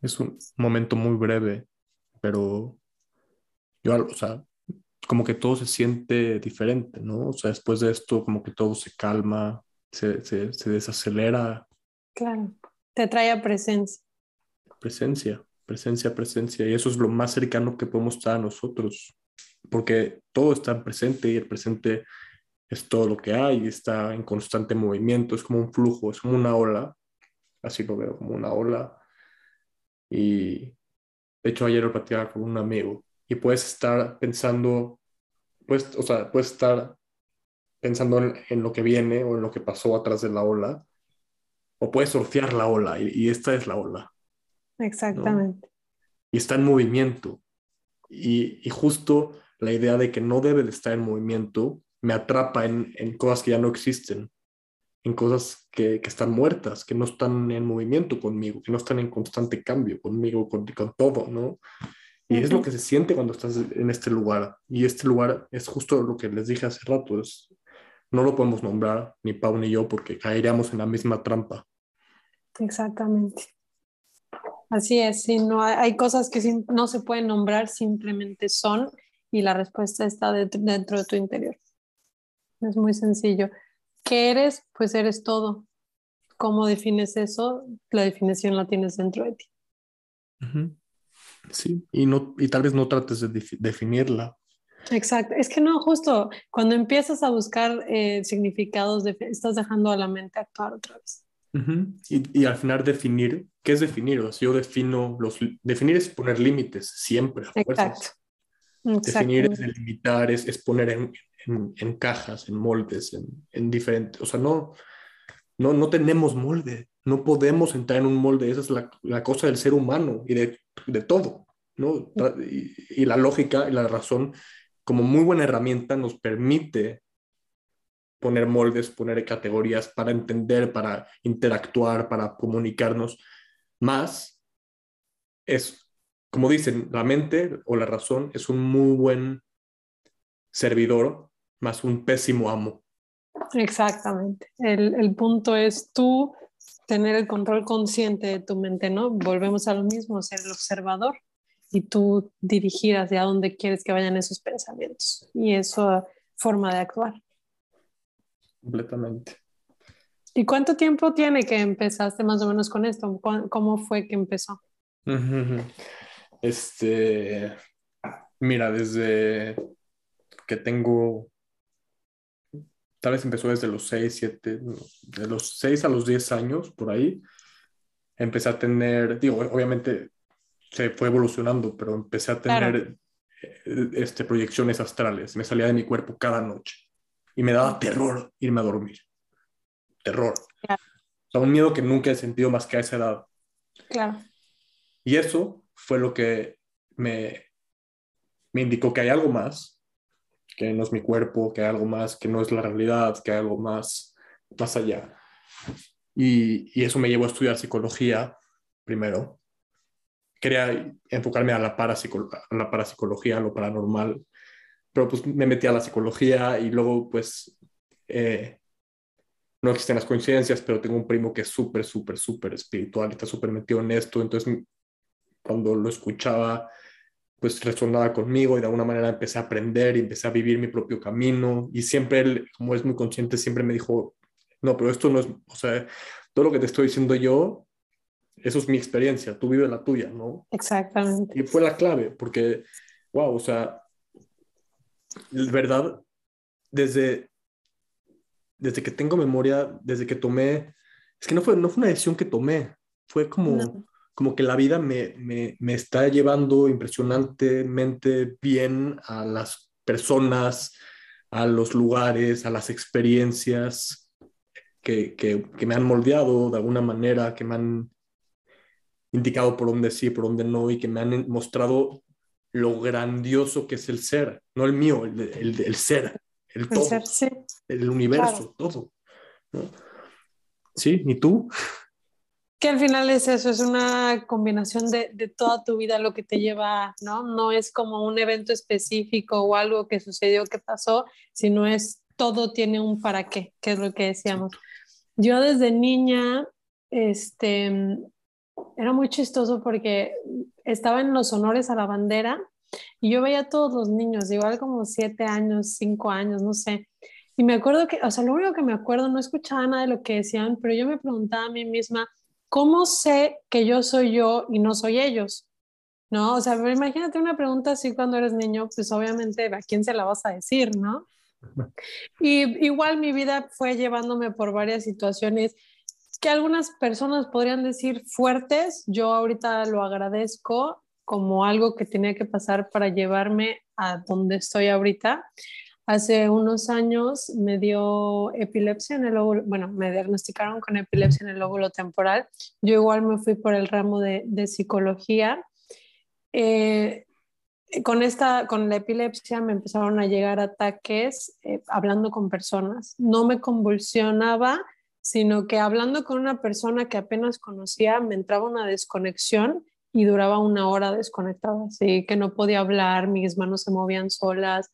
Es un momento muy breve, pero yo, o sea, como que todo se siente diferente, ¿no? O sea, después de esto, como que todo se calma, se, se, se desacelera. Claro, te trae a presencia. Presencia, presencia, presencia. Y eso es lo más cercano que podemos estar a nosotros, porque todo está presente y el presente es todo lo que hay, está en constante movimiento, es como un flujo, es como una ola, así lo veo, como una ola. Y de hecho ayer lo platicaba con un amigo y puedes estar pensando, pues, o sea, puedes estar pensando en, lo que viene o en lo que pasó atrás de la ola, o puedes surfear la ola y, esta es la ola. Exactamente. Y está en movimiento. Y, justo la idea de que no debe de estar en movimiento me atrapa en, cosas que ya no existen, en cosas que, están muertas, que no están en movimiento conmigo, que no están en constante cambio conmigo, con, con todo, ¿no? Y es lo que se siente cuando estás en este lugar. Y este lugar es justo lo que les dije hace rato. Es, no lo podemos nombrar, ni Pau ni yo, porque caeríamos en la misma trampa. Exactamente. Así es, si no hay, cosas que no se pueden nombrar, simplemente son y la respuesta está dentro, de tu interior. Es muy sencillo. ¿Qué eres? Pues eres todo. ¿Cómo defines eso? La definición la tienes dentro de ti. Sí, y, no, y tal vez no trates de definirla. Exacto, es que no, justo cuando empiezas a buscar eh, significados, estás dejando a la mente actuar otra vez. y, y, al final definir, ¿qué es definir? O sea, yo defino, los, definir es poner límites, siempre. Exacto. Definir es delimitar, es, es poner en, en, en, cajas, en moldes, en, en diferentes, o sea, no, no, no tenemos molde, no podemos entrar en un molde, esa es la, la cosa del ser humano y de, de todo, ¿no? Y, la lógica y la razón, como muy buena herramienta, nos permite poner moldes, poner categorías para entender, para interactuar, para comunicarnos. Más es, como dicen, la mente o la razón es un muy buen servidor, más un pésimo amo. Exactamente. El, el punto es tú tener el control consciente de tu mente, ¿no? Volvemos a lo mismo, ser el observador y tú dirigir hacia dónde quieres que vayan esos pensamientos y eso forma de actuar. Completamente. ¿Y cuánto tiempo tiene que empezaste más o menos con esto? ¿Cómo fue que empezó? Este, mira, desde que tengo tal vez empezó desde los 6, 7, de los 6 a los 10 años, por ahí, empecé a tener, digo, obviamente se fue evolucionando, pero empecé a tener eh, este, proyecciones astrales, me salía de mi cuerpo cada noche y me daba terror irme a dormir, terror. O sea, un miedo que nunca he sentido más que a esa edad. Claro. Y eso fue lo que me, me indicó que hay algo más, que no es mi cuerpo, que hay algo más, que no es la realidad, que hay algo más, más allá. Y, y eso me llevó a estudiar psicología primero. Quería enfocarme a la, a la parapsicología, a lo paranormal, pero pues me metí a la psicología y luego pues eh, no existen las coincidencias, pero tengo un primo que es súper, súper, súper espiritual y está súper metido en esto, entonces cuando lo escuchaba pues resonaba conmigo y de alguna manera empecé a aprender y empecé a vivir mi propio camino y siempre él, como es muy consciente, siempre me dijo, no, pero esto no es, o sea, todo lo que te estoy diciendo yo, eso es mi experiencia, tú vives la tuya, ¿no? Exactamente. Y fue la clave, porque, wow, o sea, verdad, desde, desde que tengo memoria, desde que tomé, es que no fue, no fue una decisión que tomé, fue como como que la vida me, me, me, está llevando impresionantemente bien a las personas, a los lugares, a las experiencias que, que, que, me han moldeado de alguna manera, que me han indicado por dónde sí, por dónde no, y que me han mostrado lo grandioso que es el ser, no el mío, el, el, el ser, el, todo, el universo, todo. ¿no? ¿Sí? ¿Y tú? Que al final es eso, es una combinación de, de, toda tu vida lo que te lleva, ¿no? No es como un evento específico o algo que sucedió, que pasó, sino es todo tiene un para qué, que es lo que decíamos. Yo desde niña, este, era muy chistoso porque estaba en los honores a la bandera y yo veía a todos los niños, igual como siete años, cinco años, no sé. Y me acuerdo que, o sea, lo único que me acuerdo, no escuchaba nada de lo que decían, pero yo me preguntaba a mí misma, ¿cómo sé que yo soy yo y no soy ellos? ¿No? O sea, imagínate una pregunta así cuando eres niño, pues obviamente a quién se la vas a decir, ¿no? Y igual mi vida fue llevándome por varias situaciones que algunas personas podrían decir fuertes, yo ahorita lo agradezco como algo que tenía que pasar para llevarme a donde estoy ahorita. Hace unos años me dio epilepsia en el óvulo, bueno, me diagnosticaron con epilepsia en el óvulo temporal. Yo igual me fui por el ramo de, psicología. Eh, con, esta, con la epilepsia me empezaron a llegar ataques eh, hablando con personas. No me convulsionaba, sino que hablando con una persona que apenas conocía me entraba una desconexión y duraba una hora desconectada, así que no podía hablar, mis manos se movían solas,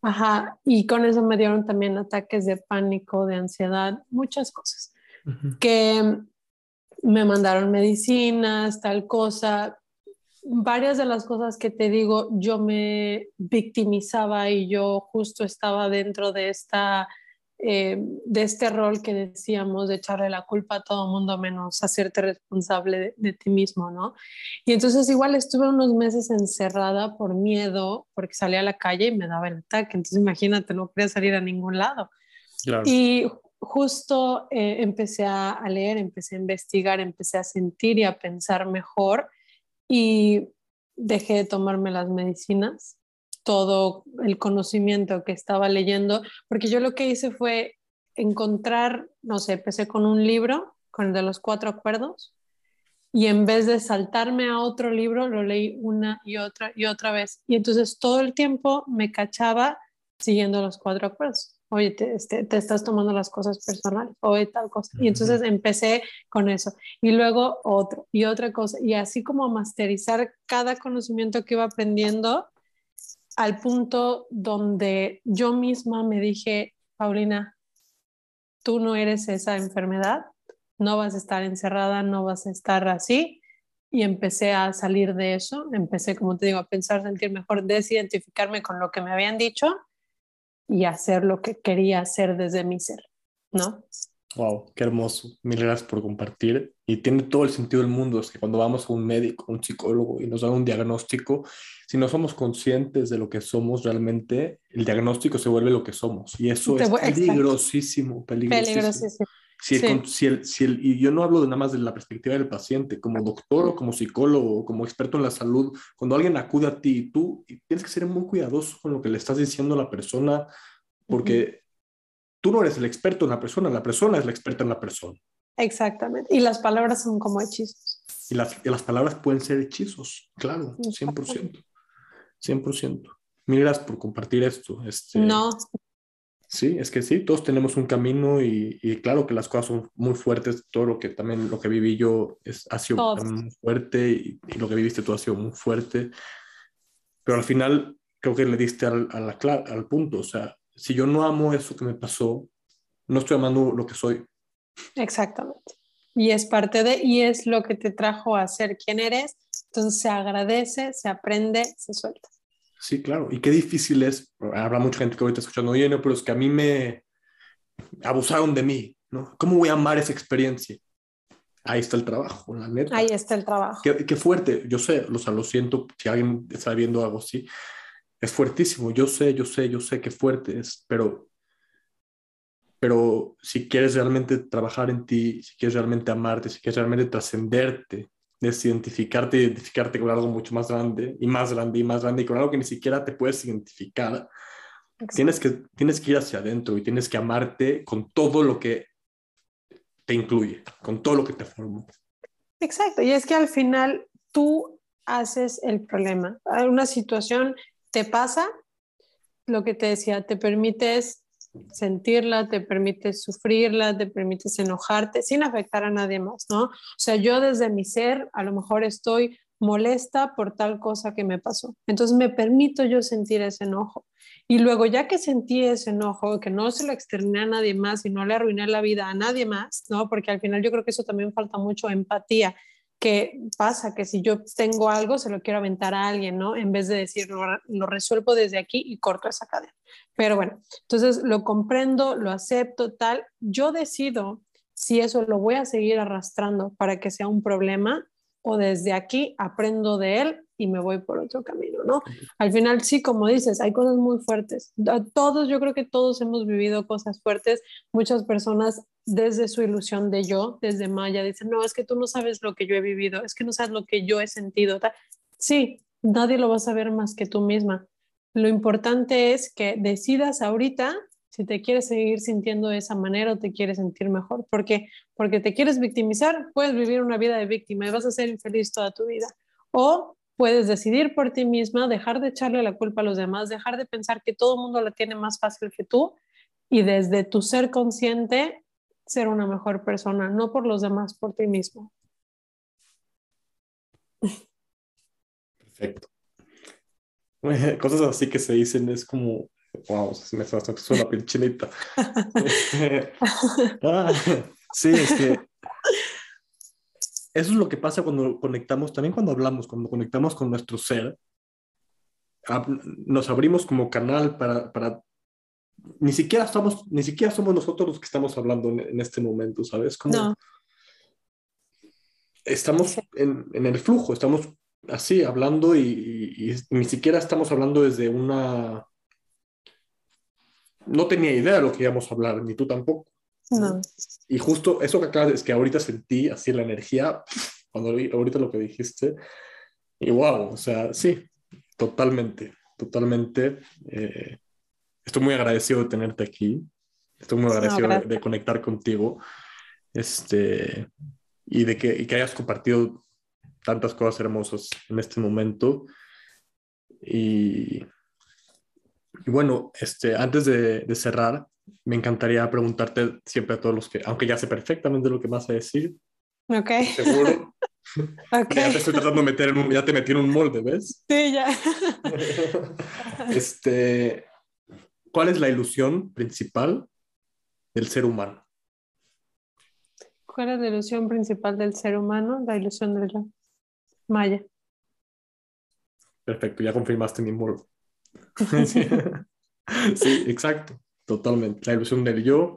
Ajá, y con eso me dieron también ataques de pánico, de ansiedad, muchas cosas. Que me mandaron medicinas, tal cosa. Varias de las cosas que te digo, yo me victimizaba y yo justo estaba dentro de esta eh, de este rol que decíamos de echarle la culpa a todo mundo menos hacerte responsable de, ti mismo, ¿no? Y entonces igual estuve unos meses encerrada por miedo, porque salía a la calle y me daba el ataque, entonces imagínate, no quería salir a ningún lado. Y justo eh, empecé a, a leer, empecé a investigar, empecé a sentir y a pensar mejor y dejé de tomarme las medicinas todo el conocimiento que estaba leyendo, porque yo lo que hice fue encontrar, no sé, empecé con un libro, con el de los cuatro acuerdos, y en vez de saltarme a otro libro, lo leí una y otra y otra vez. Y entonces todo el tiempo me cachaba siguiendo los cuatro acuerdos. Oye, te, este, te estás tomando las cosas personales, oye, tal cosa. Y entonces empecé con eso. Y luego otro y otra cosa. Y así como masterizar cada conocimiento que iba aprendiendo, al punto donde yo misma me dije, Paulina, tú no eres esa enfermedad, no vas a estar encerrada, no vas a estar así. Y empecé a salir de eso, empecé, como te digo, a pensar, sentir mejor, desidentificarme con lo que me habían dicho y hacer lo que quería hacer desde mi ser, ¿no? Wow, qué hermoso. Mil gracias por compartir. Y tiene todo el sentido del mundo. Es que cuando vamos a un médico, un psicólogo y nos dan un diagnóstico, si no somos conscientes de lo que somos realmente, el diagnóstico se vuelve lo que somos. Y eso es peligrosísimo, peligrosísimo. Si si el, si el, y yo no hablo de nada más de la perspectiva del paciente, como doctor o como psicólogo o como experto en la salud, cuando alguien acude a ti, tú tienes que ser muy cuidadoso con lo que le estás diciendo a la persona, porque tú no eres el experto en la persona, la persona es la experta en la persona. Exactamente. Y las palabras son como hechizos. Y las, y las palabras pueden ser hechizos, claro, 100%. 100%. Mil gracias por compartir esto. Este, no. Sí, es que sí, todos tenemos un camino y, y, claro que las cosas son muy fuertes. Todo lo que también lo que viví yo es, ha sido muy fuerte y, y, lo que viviste tú ha sido muy fuerte. Pero al final creo que le diste al, a la, al punto. O sea, si yo no amo eso que me pasó, no estoy amando lo que soy. Exactamente. Y es parte de, y es lo que te trajo a ser quien eres. Entonces se agradece, se aprende, se suelta. Sí, claro. Y qué difícil es. Habrá mucha gente que ahorita está escuchando, oye, no, pero es que a mí me abusaron de mí, ¿no? ¿Cómo voy a amar esa experiencia? Ahí está el trabajo, la neta. Ahí está el trabajo. Qué, qué fuerte. Yo sé, o sea, lo siento si alguien está viendo algo así. Es fuertísimo. Yo sé, yo sé, yo sé qué fuerte es, pero pero si quieres realmente trabajar en ti, si quieres realmente amarte, si quieres realmente trascenderte, desidentificarte, identificarte con algo mucho más grande y más grande y más grande y con algo que ni siquiera te puedes identificar, tienes que, tienes que ir hacia adentro y tienes que amarte con todo lo que te incluye, con todo lo que te forma. Exacto, y es que al final tú haces el problema. Una situación te pasa, lo que te decía, te permites sentirla, te permites sufrirla, te permites enojarte sin afectar a nadie más, ¿no? O sea, yo desde mi ser a lo mejor estoy molesta por tal cosa que me pasó. Entonces me permito yo sentir ese enojo. Y luego ya que sentí ese enojo, que no se lo externé a nadie más y no le arruiné la vida a nadie más, ¿no? Porque al final yo creo que eso también falta mucho empatía que pasa que si yo tengo algo, se lo quiero aventar a alguien, ¿no? En vez de decir, lo, resuelvo desde aquí y corto esa cadena. Pero bueno, entonces lo comprendo, lo acepto, tal. Yo decido si eso lo voy a seguir arrastrando para que sea un problema o desde aquí aprendo de él y me voy por otro camino, ¿no? Al final, sí, como dices, hay cosas muy fuertes. Todos, yo creo que todos hemos vivido cosas fuertes. Muchas personas desde su ilusión de yo, desde Maya, dicen, no, es que tú no sabes lo que yo he vivido, es que no sabes lo que yo he sentido. Sí, nadie lo va a saber más que tú misma. Lo importante es que decidas ahorita si te quieres seguir sintiendo de esa manera o te quieres sentir mejor. ¿Por qué? Porque te quieres victimizar, puedes vivir una vida de víctima y vas a ser infeliz toda tu vida. O puedes decidir por ti misma, dejar de echarle la culpa a los demás, dejar de pensar que todo el mundo la tiene más fácil que tú y desde tu ser consciente ser una mejor persona, no por los demás, por ti mismo. Perfecto. Cosas así que se dicen es como Wow, se me está la piel chinita. ah, sí, es que eso es lo que pasa cuando conectamos, también cuando hablamos, cuando conectamos con nuestro ser, nos abrimos como canal para, para ni siquiera estamos, ni siquiera somos nosotros los que estamos hablando en, este momento, ¿sabes? Como no. Estamos en, en, el flujo, estamos así hablando y, y, ni siquiera estamos hablando desde una no tenía idea de lo que íbamos a hablar, ni tú tampoco. No. Y justo eso que acabas es que ahorita sentí así la energía, cuando vi ahorita lo que dijiste, y wow, o sea, sí, totalmente, totalmente. Eh, estoy muy agradecido de tenerte aquí, estoy muy agradecido de, conectar contigo, este, y de que, y que hayas compartido tantas cosas hermosas en este momento. Y y bueno, este, antes de, de, cerrar, me encantaría preguntarte siempre a todos los que, aunque ya sé perfectamente lo que vas a decir. Ok. Seguro. okay. Ya te estoy tratando de meter en un, ya te metí en un molde, ¿ves? Sí, ya. este, ¿cuál es la ilusión principal del ser humano? ¿Cuál es la ilusión principal del ser humano? La ilusión del yo. Maya. Perfecto, ya confirmaste mi molde. sí, exacto, totalmente. La ilusión del yo,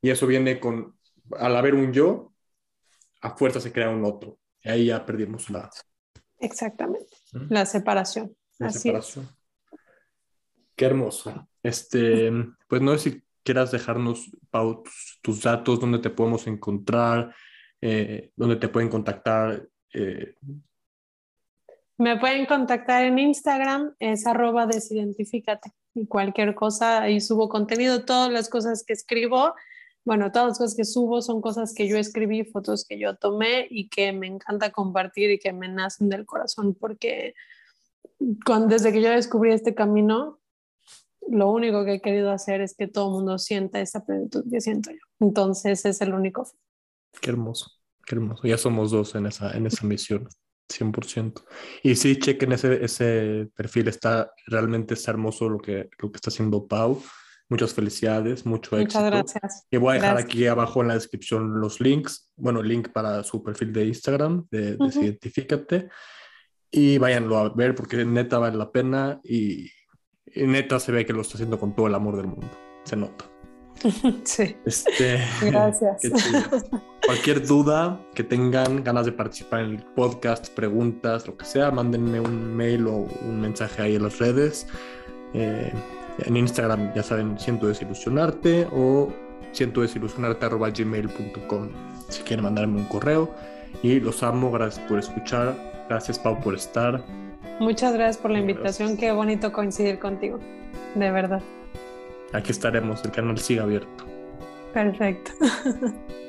y eso viene con, al haber un yo, a fuerza se crea un otro. Y ahí ya perdimos la... Exactamente, la separación. La separación. Qué hermoso. Este, pues no sé si quieras dejarnos, Pau, tus, datos, dónde te podemos encontrar, eh, dónde te pueden contactar, eh, me pueden contactar en Instagram, es arroba desidentifícate. Y cualquier cosa, ahí subo contenido, todas las cosas que escribo bueno, todas las cosas que subo son cosas que yo escribí, fotos que yo tomé y que me encanta compartir y que me nacen del corazón porque desde que yo descubrí este camino, lo único que he querido hacer es que todo el mundo sienta esa plenitud que siento yo. Entonces es el único. Qué hermoso, qué hermoso. Ya somos dos en esa, en esa misión, 100%. Y sí, chequen ese, ese perfil, está realmente está hermoso lo que, lo que está haciendo Pau. Muchas felicidades, mucho éxito. Muchas gracias. Y voy a dejar aquí abajo en la descripción los links, bueno, link para su perfil de Instagram, de, de Y váyanlo a ver porque neta vale la pena y, neta se ve que lo está haciendo con todo el amor del mundo. Se nota. Sí. Este, Gracias. Cualquier duda que tengan, ganas de participar en el podcast, preguntas, lo que sea, mándenme un mail o un mensaje ahí en las redes. Eh, en Instagram, ya saben, siento desilusionarte o siento desilusionarte arroba gmail.com si quieren mandarme un correo. Y los amo, gracias por escuchar. Gracias, Pau, por estar. Muchas gracias por la invitación. Qué bonito coincidir contigo. De verdad. Aquí estaremos. El canal sigue abierto. Perfecto.